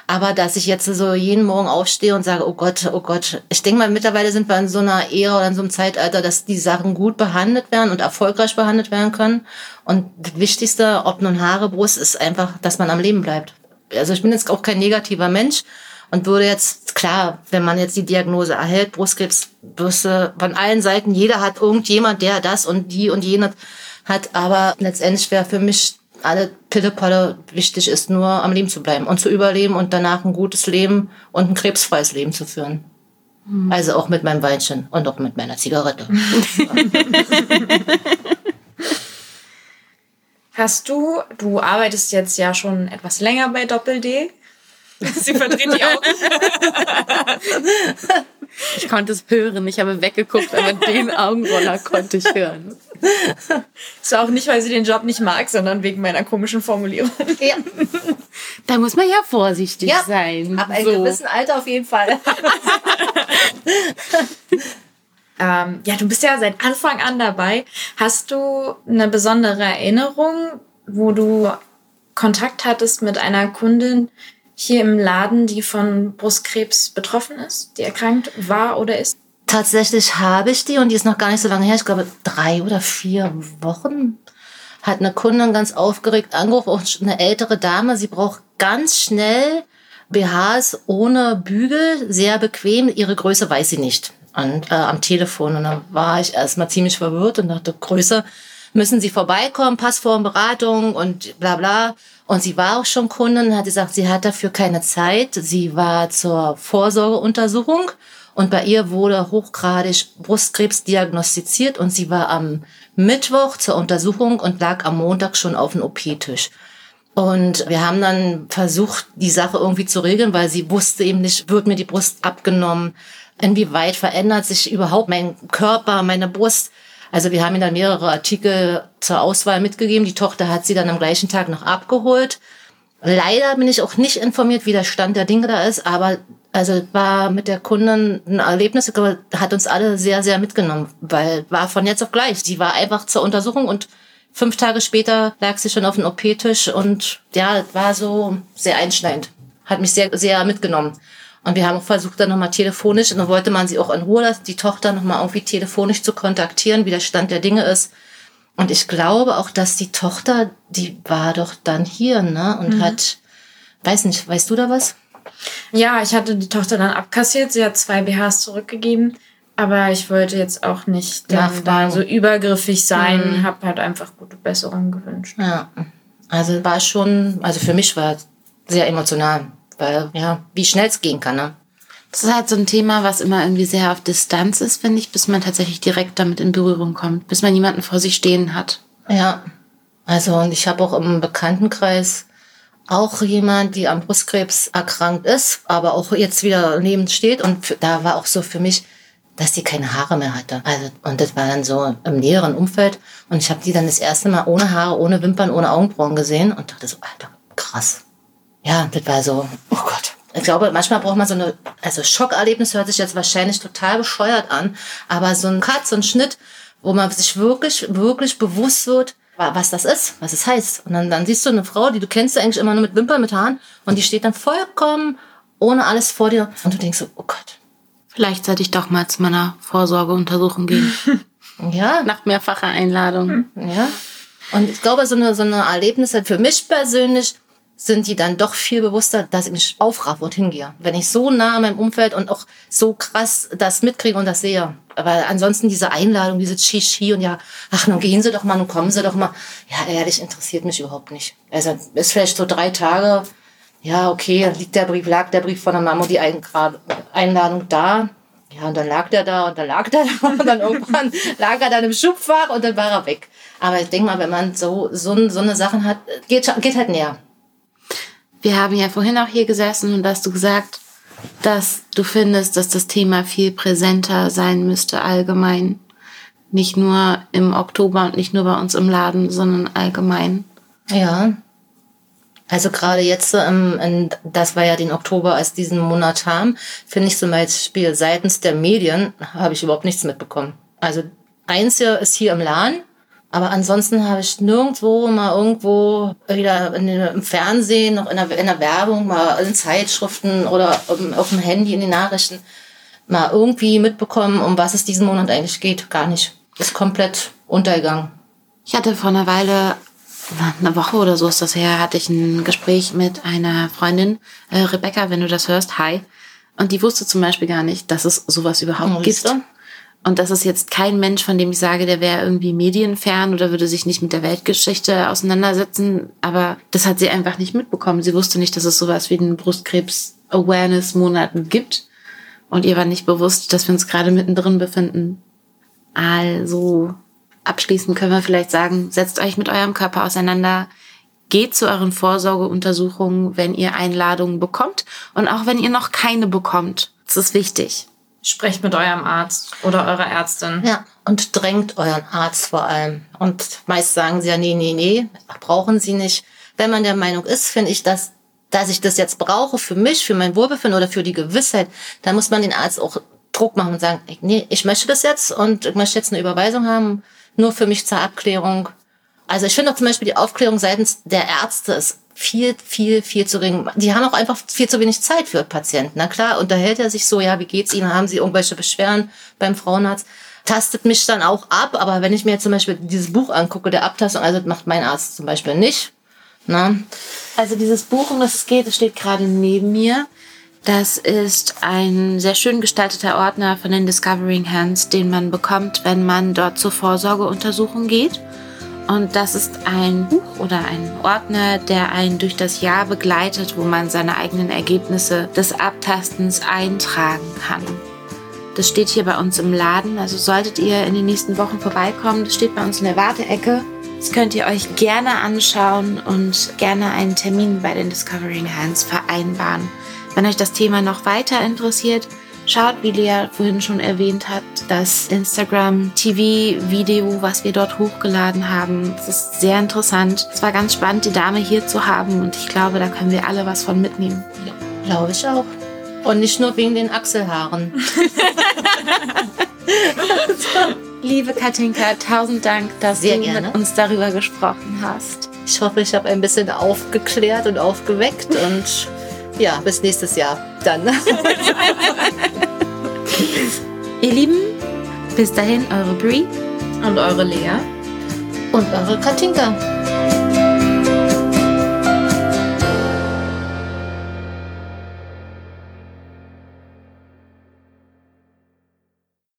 Aber dass ich jetzt so jeden Morgen aufstehe und sage, oh Gott, oh Gott. Ich denke mal, mittlerweile sind wir in so einer Ära oder in so einem Zeitalter, dass die Sachen gut behandelt werden und erfolgreich behandelt werden können. Und das Wichtigste, ob nun Haare, Brust, ist einfach, dass man am Leben bleibt. Also ich bin jetzt auch kein negativer Mensch und würde jetzt, klar, wenn man jetzt die Diagnose erhält, Brustkrebs, Brüste von allen Seiten, jeder hat irgendjemand, der das und die und jene hat, aber letztendlich wäre für mich alle Pillepalle wichtig ist, nur am Leben zu bleiben und zu überleben und danach ein gutes Leben und ein krebsfreies Leben zu führen. Mhm. Also auch mit meinem Weinchen und auch mit meiner Zigarette. Hast du, du arbeitest jetzt ja schon etwas länger bei Doppel D. Sie verdreht die Augen. Ich konnte es hören, ich habe weggeguckt, aber den Augenroller konnte ich hören. Ist auch nicht, weil sie den Job nicht mag, sondern wegen meiner komischen Formulierung. Ja. Da muss man ja vorsichtig ja, sein. Ab einem so. gewissen Alter auf jeden Fall. ähm, ja, du bist ja seit Anfang an dabei. Hast du eine besondere Erinnerung, wo du Kontakt hattest mit einer Kundin, hier im Laden, die von Brustkrebs betroffen ist, die erkrankt war oder ist? Tatsächlich habe ich die und die ist noch gar nicht so lange her. Ich glaube, drei oder vier Wochen hat eine Kundin ganz aufgeregt angerufen, eine ältere Dame. Sie braucht ganz schnell BHs ohne Bügel, sehr bequem. Ihre Größe weiß sie nicht. Und äh, am Telefon. Und dann war ich erstmal ziemlich verwirrt und dachte, Größe müssen Sie vorbeikommen, Passform, Beratung und bla bla. Und sie war auch schon Kundin, hat gesagt, sie hat dafür keine Zeit. Sie war zur Vorsorgeuntersuchung und bei ihr wurde hochgradig Brustkrebs diagnostiziert und sie war am Mittwoch zur Untersuchung und lag am Montag schon auf dem OP-Tisch. Und wir haben dann versucht, die Sache irgendwie zu regeln, weil sie wusste eben nicht, wird mir die Brust abgenommen? Inwieweit verändert sich überhaupt mein Körper, meine Brust? Also wir haben ihnen dann mehrere Artikel zur Auswahl mitgegeben. Die Tochter hat sie dann am gleichen Tag noch abgeholt. Leider bin ich auch nicht informiert, wie der Stand der Dinge da ist, aber also war mit der Kundin ein Erlebnis, hat uns alle sehr, sehr mitgenommen, weil war von jetzt auf gleich. Sie war einfach zur Untersuchung und fünf Tage später lag sie schon auf dem OP-Tisch und ja, war so sehr einschneidend. Hat mich sehr, sehr mitgenommen. Und wir haben auch versucht, dann nochmal telefonisch, und dann wollte man sie auch in Ruhe lassen, die Tochter nochmal irgendwie telefonisch zu kontaktieren, wie der Stand der Dinge ist. Und ich glaube auch, dass die Tochter, die war doch dann hier, ne? Und mhm. hat, weiß nicht, weißt du da was? Ja, ich hatte die Tochter dann abkassiert. Sie hat zwei BHs zurückgegeben. Aber ich wollte jetzt auch nicht da so übergriffig sein, mhm. habe halt einfach gute Besserungen gewünscht. Ja, also war schon, also für mich war sehr emotional weil ja, wie schnell es gehen kann. Ne? Das ist halt so ein Thema, was immer irgendwie sehr auf Distanz ist, finde ich, bis man tatsächlich direkt damit in Berührung kommt, bis man jemanden vor sich stehen hat. Ja, also und ich habe auch im Bekanntenkreis auch jemand, die am Brustkrebs erkrankt ist, aber auch jetzt wieder lebend steht und da war auch so für mich, dass sie keine Haare mehr hatte. Also, und das war dann so im näheren Umfeld. Und ich habe die dann das erste Mal ohne Haare, ohne Wimpern, ohne Augenbrauen gesehen und dachte so, Alter, krass ja, das war so, oh Gott. ich glaube, manchmal braucht man so eine, also Schockerlebnis hört sich jetzt wahrscheinlich total bescheuert an, aber so ein Cut, so ein Schnitt, wo man sich wirklich, wirklich bewusst wird, was das ist, was es heißt. Und dann, dann siehst du eine Frau, die du kennst eigentlich immer nur mit Wimpern, mit Haaren, und die steht dann vollkommen ohne alles vor dir. Und du denkst so, oh Gott. Vielleicht sollte ich doch mal zu meiner Vorsorgeuntersuchung gehen. ja. Nach mehrfacher Einladung. Ja. Und ich glaube, so eine, so eine Erlebnisse für mich persönlich sind die dann doch viel bewusster, dass ich mich aufraffe und hingehe. Wenn ich so nah an meinem Umfeld und auch so krass das mitkriege und das sehe. Weil ansonsten diese Einladung, diese Chichi und ja, ach, nun gehen Sie doch mal, nun kommen Sie doch mal. Ja, ehrlich, interessiert mich überhaupt nicht. Also ist vielleicht so drei Tage, ja, okay, liegt der Brief, lag der Brief von der Mama, die Einladung da. Ja, und dann lag der da und dann lag der da und dann irgendwann lag er dann im Schubfach und dann war er weg. Aber ich denke mal, wenn man so, so, so eine Sachen hat, geht, geht halt näher. Wir haben ja vorhin auch hier gesessen und hast du gesagt, dass du findest, dass das Thema viel präsenter sein müsste allgemein. Nicht nur im Oktober und nicht nur bei uns im Laden, sondern allgemein. Ja. Also gerade jetzt, ähm, das war ja den Oktober als diesen Monat haben, finde ich zum Beispiel seitens der Medien habe ich überhaupt nichts mitbekommen. Also eins ist hier im Laden, aber ansonsten habe ich nirgendwo mal irgendwo wieder in, im Fernsehen, noch in der, in der Werbung, mal in Zeitschriften oder auf dem Handy in den Nachrichten mal irgendwie mitbekommen, um was es diesen Monat eigentlich geht. Gar nicht. Ist komplett untergegangen. Ich hatte vor einer Weile, eine Woche oder so ist das her, hatte ich ein Gespräch mit einer Freundin, äh, Rebecca, wenn du das hörst, hi. Und die wusste zum Beispiel gar nicht, dass es sowas überhaupt oh, gibt. Und das ist jetzt kein Mensch, von dem ich sage, der wäre irgendwie medienfern oder würde sich nicht mit der Weltgeschichte auseinandersetzen. Aber das hat sie einfach nicht mitbekommen. Sie wusste nicht, dass es sowas wie den Brustkrebs-Awareness-Monaten gibt. Und ihr war nicht bewusst, dass wir uns gerade mittendrin befinden. Also, abschließend können wir vielleicht sagen, setzt euch mit eurem Körper auseinander. Geht zu euren Vorsorgeuntersuchungen, wenn ihr Einladungen bekommt. Und auch wenn ihr noch keine bekommt. Das ist wichtig. Sprecht mit eurem Arzt oder eurer Ärztin. Ja, und drängt euren Arzt vor allem. Und meist sagen sie ja, nee, nee, nee, brauchen sie nicht. Wenn man der Meinung ist, finde ich, dass, dass ich das jetzt brauche für mich, für mein Wohlbefinden oder für die Gewissheit, dann muss man den Arzt auch Druck machen und sagen, nee, ich möchte das jetzt und ich möchte jetzt eine Überweisung haben, nur für mich zur Abklärung. Also ich finde auch zum Beispiel die Aufklärung seitens der Ärzte ist viel, viel, viel zu gering. Die haben auch einfach viel zu wenig Zeit für Patienten. Na klar, unterhält er sich so, ja, wie geht's Ihnen? Haben Sie irgendwelche Beschwerden beim Frauenarzt? Tastet mich dann auch ab, aber wenn ich mir zum Beispiel dieses Buch angucke, der Abtastung, also das macht mein Arzt zum Beispiel nicht. Na? Also dieses Buch, um das es geht, das steht gerade neben mir. Das ist ein sehr schön gestalteter Ordner von den Discovering Hands, den man bekommt, wenn man dort zur Vorsorgeuntersuchung geht. Und das ist ein Buch oder ein Ordner, der einen durch das Jahr begleitet, wo man seine eigenen Ergebnisse des Abtastens eintragen kann. Das steht hier bei uns im Laden, also solltet ihr in den nächsten Wochen vorbeikommen, das steht bei uns in der Warteecke. Das könnt ihr euch gerne anschauen und gerne einen Termin bei den Discovering Hands vereinbaren. Wenn euch das Thema noch weiter interessiert, Schaut, wie Lea vorhin schon erwähnt hat, das Instagram-TV-Video, was wir dort hochgeladen haben. Es ist sehr interessant. Es war ganz spannend, die Dame hier zu haben und ich glaube, da können wir alle was von mitnehmen. Ja, glaube ich auch. Und nicht nur wegen den Achselhaaren. Liebe Katinka, tausend Dank, dass Sehr du gerne. mit uns darüber gesprochen hast. Ich hoffe, ich habe ein bisschen aufgeklärt und aufgeweckt und ja, bis nächstes Jahr dann. Ihr Lieben, bis dahin eure Brie und eure Lea und eure Katinka.